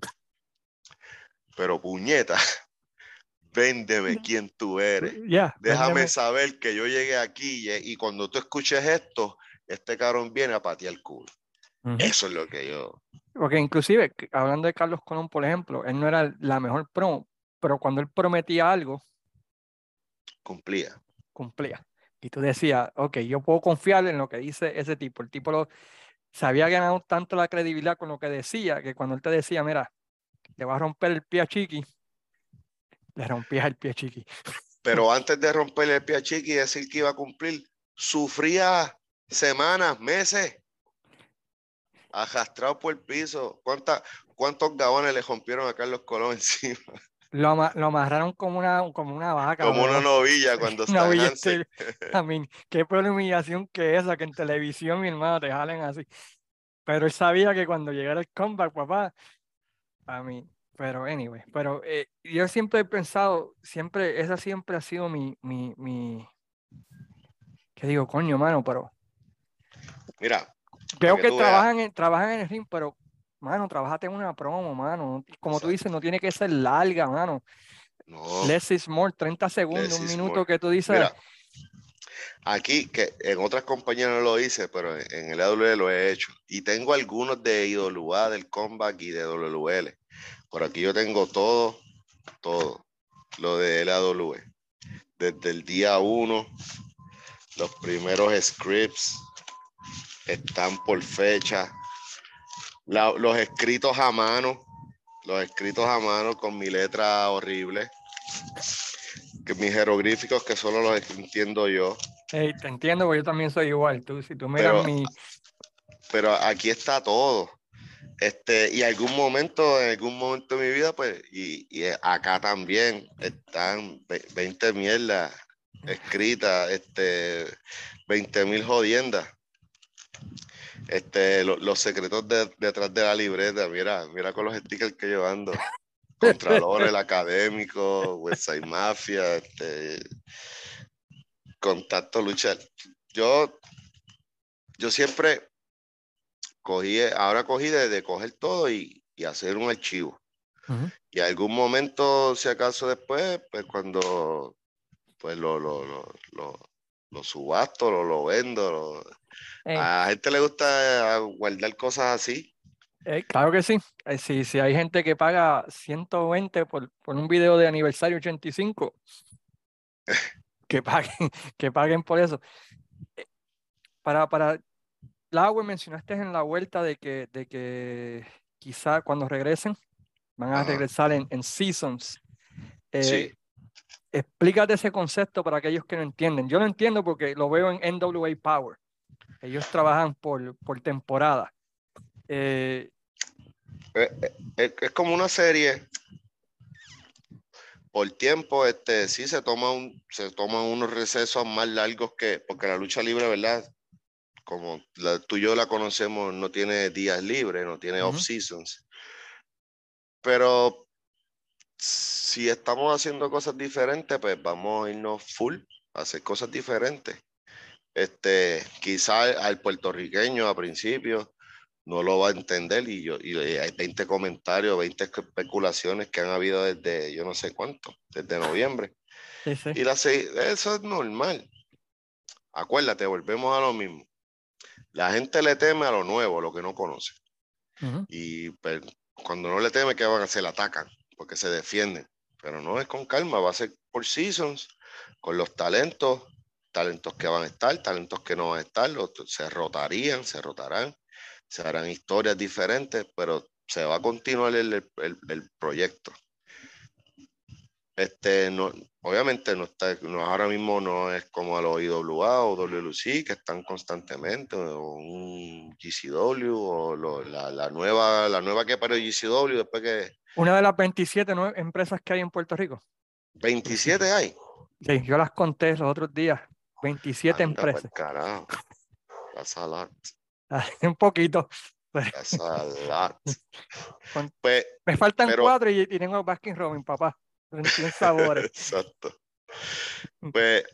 Pero puñeta, véndeme quién tú eres. Déjame saber que yo llegué aquí y, cuando tú escuches esto, este cabrón viene a patear el culo. Eso es lo que yo. Porque inclusive, hablando de Carlos Colón, por ejemplo, él no era la mejor promo, pero cuando él prometía algo, cumplía. Cumplía. Y tú decías, ok, yo puedo confiar en lo que dice ese tipo. El tipo lo, se había ganado tanto la credibilidad con lo que decía, que cuando él te decía, mira, le va a romper el pie a Chiqui, le rompías el pie a Chiqui. Pero antes de romperle el pie a Chiqui y decir que iba a cumplir, sufría semanas, meses, arrastrado por el piso. ¿Cuántos gabones le rompieron a Carlos Colón encima? Lo, lo, amarraron como una, como una vaca. Como una novilla cuando está novilla A mí, qué humillación que esa, que en televisión, mi hermano, te jalen así. Pero él sabía que cuando llegara el comeback, papá, a mí, pero anyway, pero eh, yo siempre he pensado, siempre, esa siempre ha sido mi, mi, mi, ¿qué digo, coño, mano? Pero... Mira. Creo que, trabajan, en, trabajan en el ring, pero, mano, trabajate en una promo, mano. Como tú dices, no tiene que ser larga, mano. No. Less is more, 30 segundos, un minuto que tú dices... Mira, aquí, que en otras compañías no lo hice, pero en el AWL lo he hecho. Y tengo algunos de IWA, del Comeback y de WL. Por aquí yo tengo todo, todo, lo de LAW. Desde el día uno, los primeros scripts están por fecha. los escritos a mano, los escritos a mano con mi letra horrible. Que mis jeroglíficos que solo los entiendo yo. te entiendo, porque yo también soy igual. Tú, si tú miras mi. Pero aquí está todo. Este, y algún momento, en algún momento de mi vida, pues, y, acá también están 20 mierdas escritas, este, 20 mil jodiendas. Este, los secretos detrás de la libreta, mira, mira con los stickers que yo ando. Contralor, el académico, Westside Mafia, este, contacto luchar. Yo, yo siempre, cogí, ahora cogí de, coger todo y, hacer un archivo. Y algún momento, si acaso después, pues cuando pues lo, lo, lo, lo, subasto, lo, lo vendo. A la gente le gusta guardar cosas así. Eh, claro que sí. Eh, si, si hay gente que paga 120 por, por un video de aniversario 85, que paguen, que paguen por eso. Eh, Para, para Laue, mencionaste en la vuelta de que, de que quizá cuando regresen van a regresar en, en seasons. Eh, Sí. Explícate ese concepto para aquellos que no entienden. Yo lo entiendo porque lo veo en NWA Power. Ellos trabajan por, por temporada. Eh, Eh, eh, Es, es como una serie. Por tiempo, este, sí se toma un, se toman unos recesos más largos que, porque la lucha libre, ¿verdad? Como la, tú y yo la conocemos, no tiene días libres, no tiene Ujú. off seasons. Pero si estamos haciendo cosas diferentes, pues vamos a irnos full a hacer cosas diferentes. Este, quizá al puertorriqueño a principio no lo va a entender y yo y hay 20 comentarios, 20 especulaciones que han habido desde yo no sé cuánto, desde noviembre. sí, sí. Y la, eso es normal. Acuérdate, volvemos a lo mismo. La gente le teme a lo nuevo, a lo que no conoce. Y pues, cuando no le teme, ¿qué van a hacer? La atacan, porque se defienden. Pero no es con calma, va a ser por seasons, con los talentos, talentos que van a estar, talentos que no van a estar, los- se rotarían, se rotarán, se harán historias diferentes, pero se va a continuar el, el- el proyecto. Este, no, obviamente no está, no, ahora mismo no es como a los IWA o WLC que están constantemente, o un GCW, o lo- la, la nueva, la nueva que parió GCW, después que Una de las 27 nue- empresas que hay en Puerto Rico. 27 hay. Sí, yo las conté los otros días. 27 Anda empresas. carajo. That's a lot. Un poquito. That's a lot. Con- Pues, Me faltan Pero- cuatro y, y tengo Baskin Robin, papá. 21 sabores. Exacto. Pues,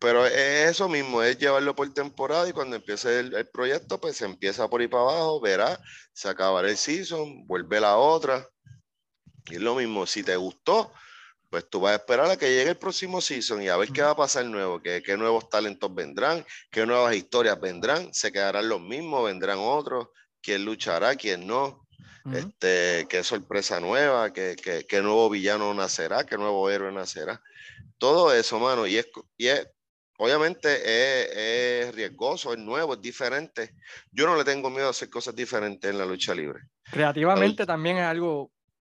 pero es eso mismo, es llevarlo por temporada y cuando empiece el, el proyecto, pues se empieza por ahí para abajo, verá, se acabará el season, vuelve la otra. Y es lo mismo, si te gustó, pues tú vas a esperar a que llegue el próximo season y a ver qué Ujú. va a pasar nuevo, qué, qué nuevos talentos vendrán, qué nuevas historias vendrán, se quedarán los mismos, vendrán otros, quién luchará, quién no Este, qué sorpresa nueva, qué, qué- qué nuevo villano nacerá, qué nuevo héroe nacerá. Todo eso, mano, y es, y es obviamente es, es riesgoso, es nuevo, es diferente. Yo no le tengo miedo a hacer cosas diferentes en la lucha libre. Creativamente también es algo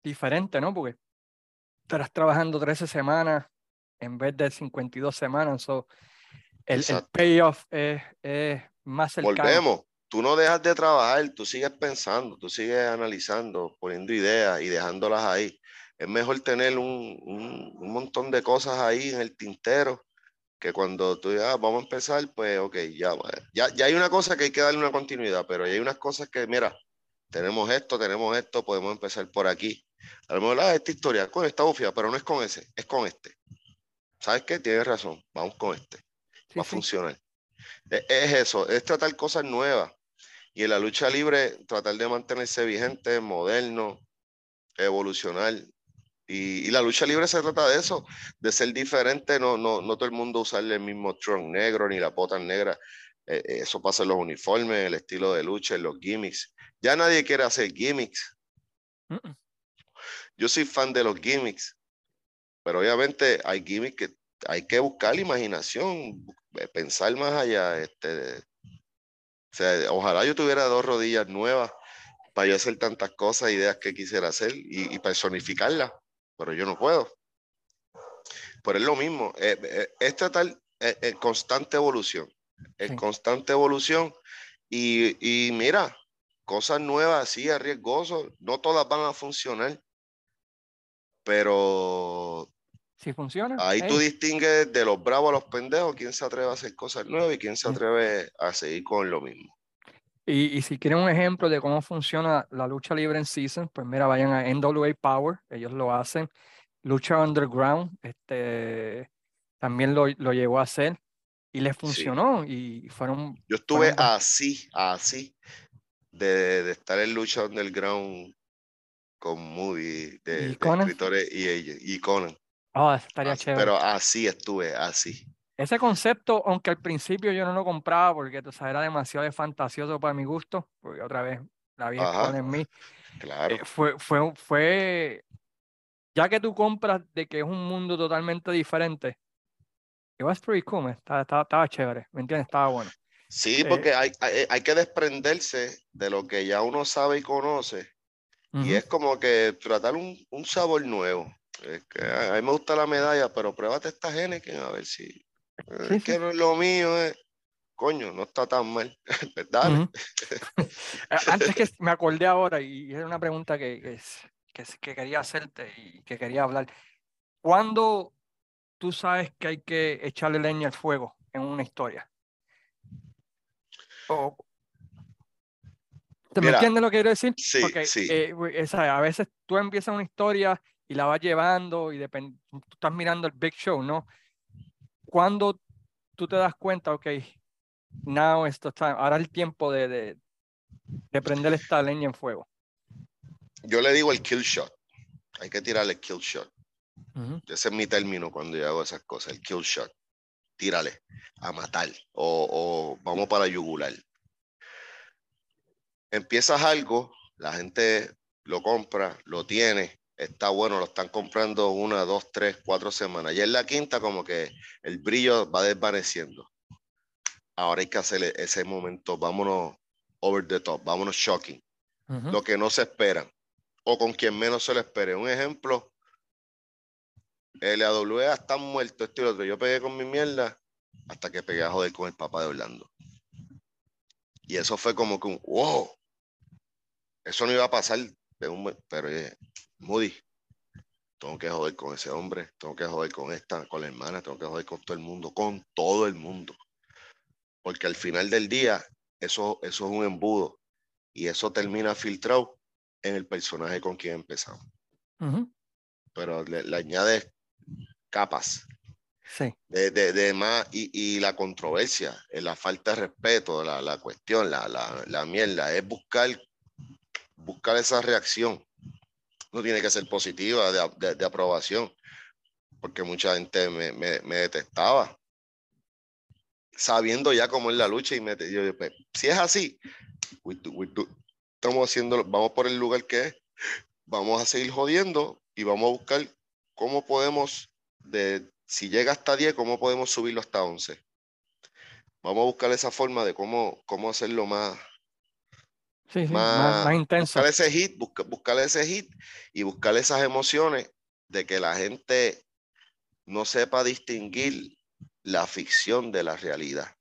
diferente, ¿no? Porque estarás trabajando 13 semanas en vez de 52 semanas. so, el, el payoff es, es más cercano. Volvemos. Tú no dejas de trabajar, tú sigues pensando, tú sigues analizando, poniendo ideas y dejándolas ahí. Es mejor tener un, un- un montón de cosas ahí en el tintero que cuando tú digas, "Ah, vamos a empezar, pues ok, ya, va. ya, ya hay una cosa que hay que darle una continuidad, pero hay unas cosas que, mira, tenemos esto, tenemos esto, podemos empezar por aquí. A lo mejor, ah, esta historia, con esta bufia, pero no es con ese, es con este. ¿Sabes qué? Tienes razón, vamos con este Sí, va a sí. funcionar. E- Es eso, es tratar cosas nuevas. Y en la lucha libre, tratar de mantenerse vigente, moderno, evolucionar. Y, y la lucha libre se trata de eso, de ser diferente. No, no, no todo el mundo usarle el mismo trunk negro ni la bota negra. Eh, eh, eso pasa en los uniformes, el estilo de lucha, en los gimmicks. Ya nadie quiere hacer gimmicks. Mm, mm. Yo soy fan de los gimmicks, pero obviamente hay gimmicks que hay que buscar la imaginación, eh, pensar más allá. Este, sea, ojalá yo tuviera dos rodillas nuevas para yo hacer tantas cosas, ideas que quisiera hacer y, y personificarlas, pero yo no puedo. Pero es lo mismo, eh, eh, es tratar eh, en constante evolución, en Sí. constante evolución y, y mira, cosas nuevas, así, arriesgosos, no todas van a funcionar, pero Si funciona, Ahí tú distingues de los bravos a los pendejos, quién se atreve a hacer cosas nuevas y quién se Sí. atreve a seguir con lo mismo. Y, y si quieren un ejemplo de cómo funciona la lucha libre en season, pues mira, vayan a NWA Power, ellos lo hacen. Lucha Underground, este, también lo, lo llegó a hacer y les funcionó y fueron, Yo estuve Fueron así, así, de, de estar en lucha underground con Moody, de, ¿Y de Conan? escritores y y Conan. Oh, estaría Así, chévere. pero así estuve, así. Ese concepto, aunque al principio yo no lo compraba porque tú sabes, era demasiado fantasioso para mi gusto, porque otra vez la vieja en mí. Claro. Eh, fue, fue, fue, ya que tú compras de que es un mundo totalmente diferente, it was pretty cool, estaba, estaba, chévere, ¿me entiendes? Estaba bueno. Sí, porque hay, hay, hay, que desprenderse de lo que ya uno sabe y conoce. Y es como que tratar un, un sabor nuevo. Es que a, mí me gusta la medalla, pero pruébate esta Heineken a ver si. Es que no es lo mío, eh. coño, no está tan mal, ¿verdad? Antes que me acordé ahora, y era una pregunta que, que, que, quería hacerte y que quería hablar. ¿Cuándo tú sabes que hay que echarle leña al fuego en una historia? O, ¿Te me entiendes lo que quiero decir? Sí, Porque, sí. Eh, a veces tú empiezas una historia y la vas llevando y tú estás mirando el big show, ¿no? Cuando tú te das cuenta, ok, now esto está, ahora el tiempo de, de, de prender esta leña en fuego. Yo le digo el kill shot. Hay que tirarle el kill shot. Ese es mi término cuando yo hago esas cosas, el kill shot. Tírale a matar o, o vamos para yugular. Empiezas algo, la gente lo compra, lo tiene, está bueno, lo están comprando una, dos, tres, cuatro semanas. Y en la quinta como que el brillo va desvaneciendo. Ahora hay que hacer ese momento, vámonos over the top, vámonos shocking. Lo que no se espera. O con quien menos se lo espere. Un ejemplo, LAWA está muerto, este y otro. Yo pegué con mi mierda hasta que pegué a joder con el papá de Orlando. Y eso fue como que un wow. Eso no iba a pasar de un, pero eh, Moody, tengo que joder con ese hombre, tengo que joder con esta, con la hermana, tengo que joder con todo el mundo, con todo el mundo. Porque al final del día, eso, eso es un embudo y eso termina filtrado en el personaje con quien empezamos. Pero le, añades capas. Sí. De, de, más, y, y, la controversia, eh, la falta de respeto, la, la cuestión, la, la, la mierda, es buscar, buscar esa reacción no tiene que ser positiva, de, aprobación, porque mucha gente me, detestaba, sabiendo ya cómo es la lucha y me yo, pues, si es así, estamos haciendo, vamos por el lugar que es, vamos a seguir jodiendo y vamos a buscar cómo podemos, de, si llega hasta 10, cómo podemos subirlo hasta 11. Vamos a buscar esa forma de cómo, cómo hacerlo más, Sí, más, más, intenso. Buscar ese hit, buscar ese hit y buscar esas emociones de que la gente no sepa distinguir la ficción de la realidad.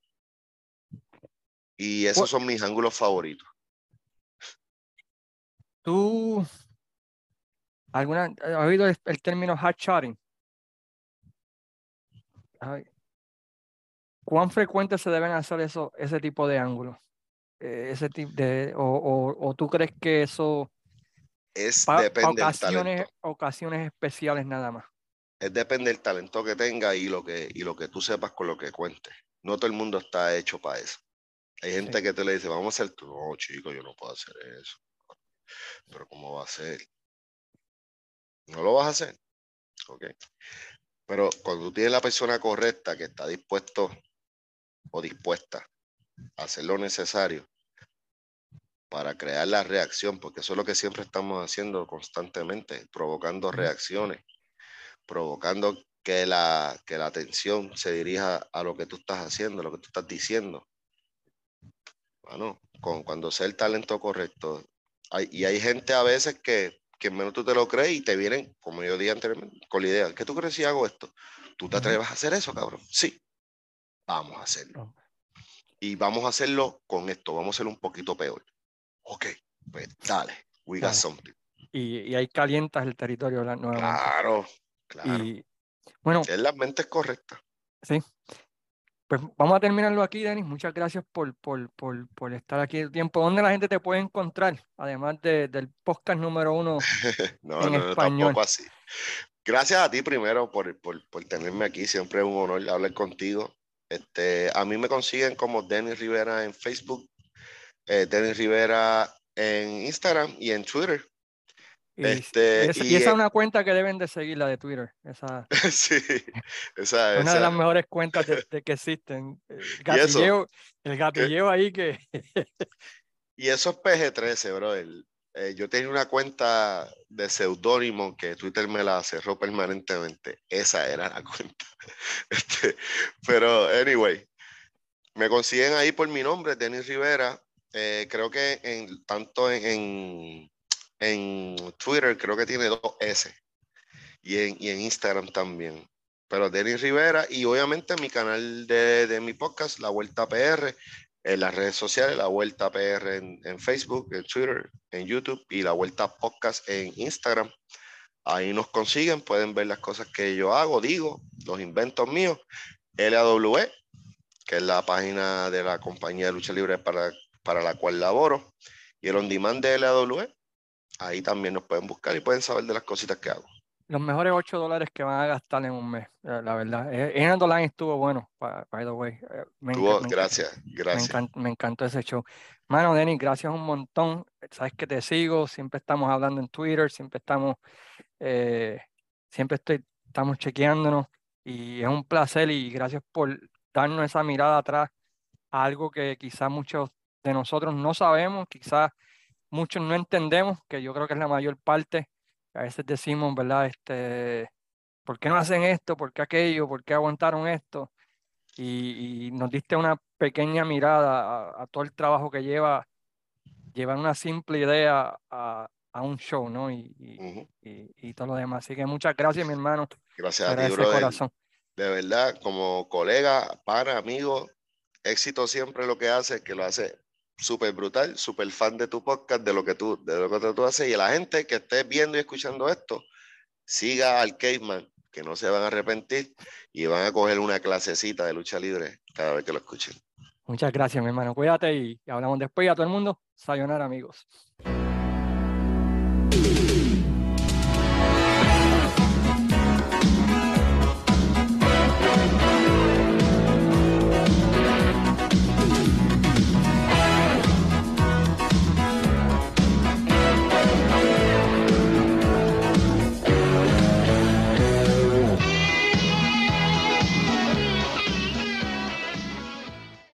Y esos son mis ángulos favoritos. ¿Tú alguna, has oído el, término hard shotting? ¿Cuán frecuente se deben hacer eso, ese tipo de ángulos? Eh, ese tipo de, o, o, tú crees que eso es depende ocasiones, ocasiones especiales nada más? Es depende del talento que tenga y lo que, y lo que tú sepas con lo que cuentes. No todo el mundo está hecho para eso. Hay gente que te le dice, vamos a hacer, no, chico, yo no puedo hacer eso. Pero ¿cómo va a ser? ¿No lo vas a hacer? Ok. Pero cuando tú tienes la persona correcta que está dispuesto o dispuesta hacer lo necesario para crear la reacción, porque eso es lo que siempre estamos haciendo constantemente, provocando reacciones, provocando que la, que la atención se dirija a lo que tú estás haciendo, lo que tú estás diciendo. Bueno, con, cuando sea el talento correcto. Hay, y hay gente a veces que, que menos tú te lo crees y te vienen, como yo dije anteriormente, con la idea, ¿qué tú crees si hago esto? ¿Tú te atreves a hacer eso, cabrón? Sí, vamos a hacerlo y vamos a hacerlo con esto, vamos a hacerlo un poquito peor. Ok, pues dale, we got something. Y, y, ahí calientas el territorio nuevamente. Claro, claro. Y, bueno. Es la mente correcta. Sí. Pues vamos a terminarlo aquí, Denis. Muchas gracias por, por, por, por estar aquí el tiempo. ¿Dónde la gente te puede encontrar? Además de, del podcast número uno no, en no, español. Tampoco así. Gracias a ti primero por, por, por tenerme aquí. Siempre es un honor hablar contigo. Este, a mí me consiguen como Denis Rivera en Facebook, eh, Denis Rivera en Instagram y en Twitter. Y, este, y, esa es una cuenta que deben de seguir, la de Twitter. Esa, sí, esa, Una de las mejores cuentas de, que existen. El gatilleo, el gatilleo ahí que... Y eso es PG-13, bro. Eh, yo tenía una cuenta de seudónimo que Twitter me la cerró permanentemente. Esa era la cuenta. Este, pero, anyway, me consiguen ahí por mi nombre, Denis Rivera. Eh, creo que en, tanto en, en, Twitter, creo que tiene dos S. Y en, y en Instagram también. Pero Denis Rivera y obviamente mi canal de, de mi podcast, La Vuelta PR, en las redes sociales, La Vuelta PR en, Facebook, en Twitter, en YouTube y La Vuelta Podcast en Instagram. Ahí nos consiguen, pueden ver las cosas que yo hago, digo, los inventos míos. LAWE, que es la página de la compañía de lucha libre para, para la cual laboro. Y el on demand de LAWE, ahí también nos pueden buscar y pueden saber de las cositas que hago los mejores 8 dólares que van a gastar en un mes, eh, la verdad. En Line estuvo bueno, by the way. Eh, me gracias, gracias. Me encantó, ese show. Mano, Denis, gracias un montón. Sabes que te sigo, siempre estamos hablando en Twitter, siempre estamos, eh, siempre estoy, estamos chequeándonos y es un placer y gracias por darnos esa mirada atrás a algo que quizás muchos de nosotros no sabemos, quizás muchos no entendemos, que yo creo que es la mayor parte a veces decimos, ¿verdad? Este, ¿por qué no hacen esto? ¿Por qué aquello? ¿Por qué aguantaron esto? Y, nos diste una pequeña mirada a, todo el trabajo que lleva llevar una simple idea a, a un show, ¿no? Y, y, y, todo lo demás. Así que muchas gracias, mi hermano. Gracias a ti, Corazón. De verdad, como colega, para, amigo, éxito siempre lo que hace, que lo hace súper brutal, súper fan de tu podcast, de lo que tú, de lo que tú haces. Y la gente que esté viendo y escuchando esto, siga al Caveman, que no se van a arrepentir y van a coger una clasecita de lucha libre cada vez que lo escuchen. Muchas gracias, mi hermano. Cuídate y hablamos después. Y a todo el mundo, sayonara, amigos.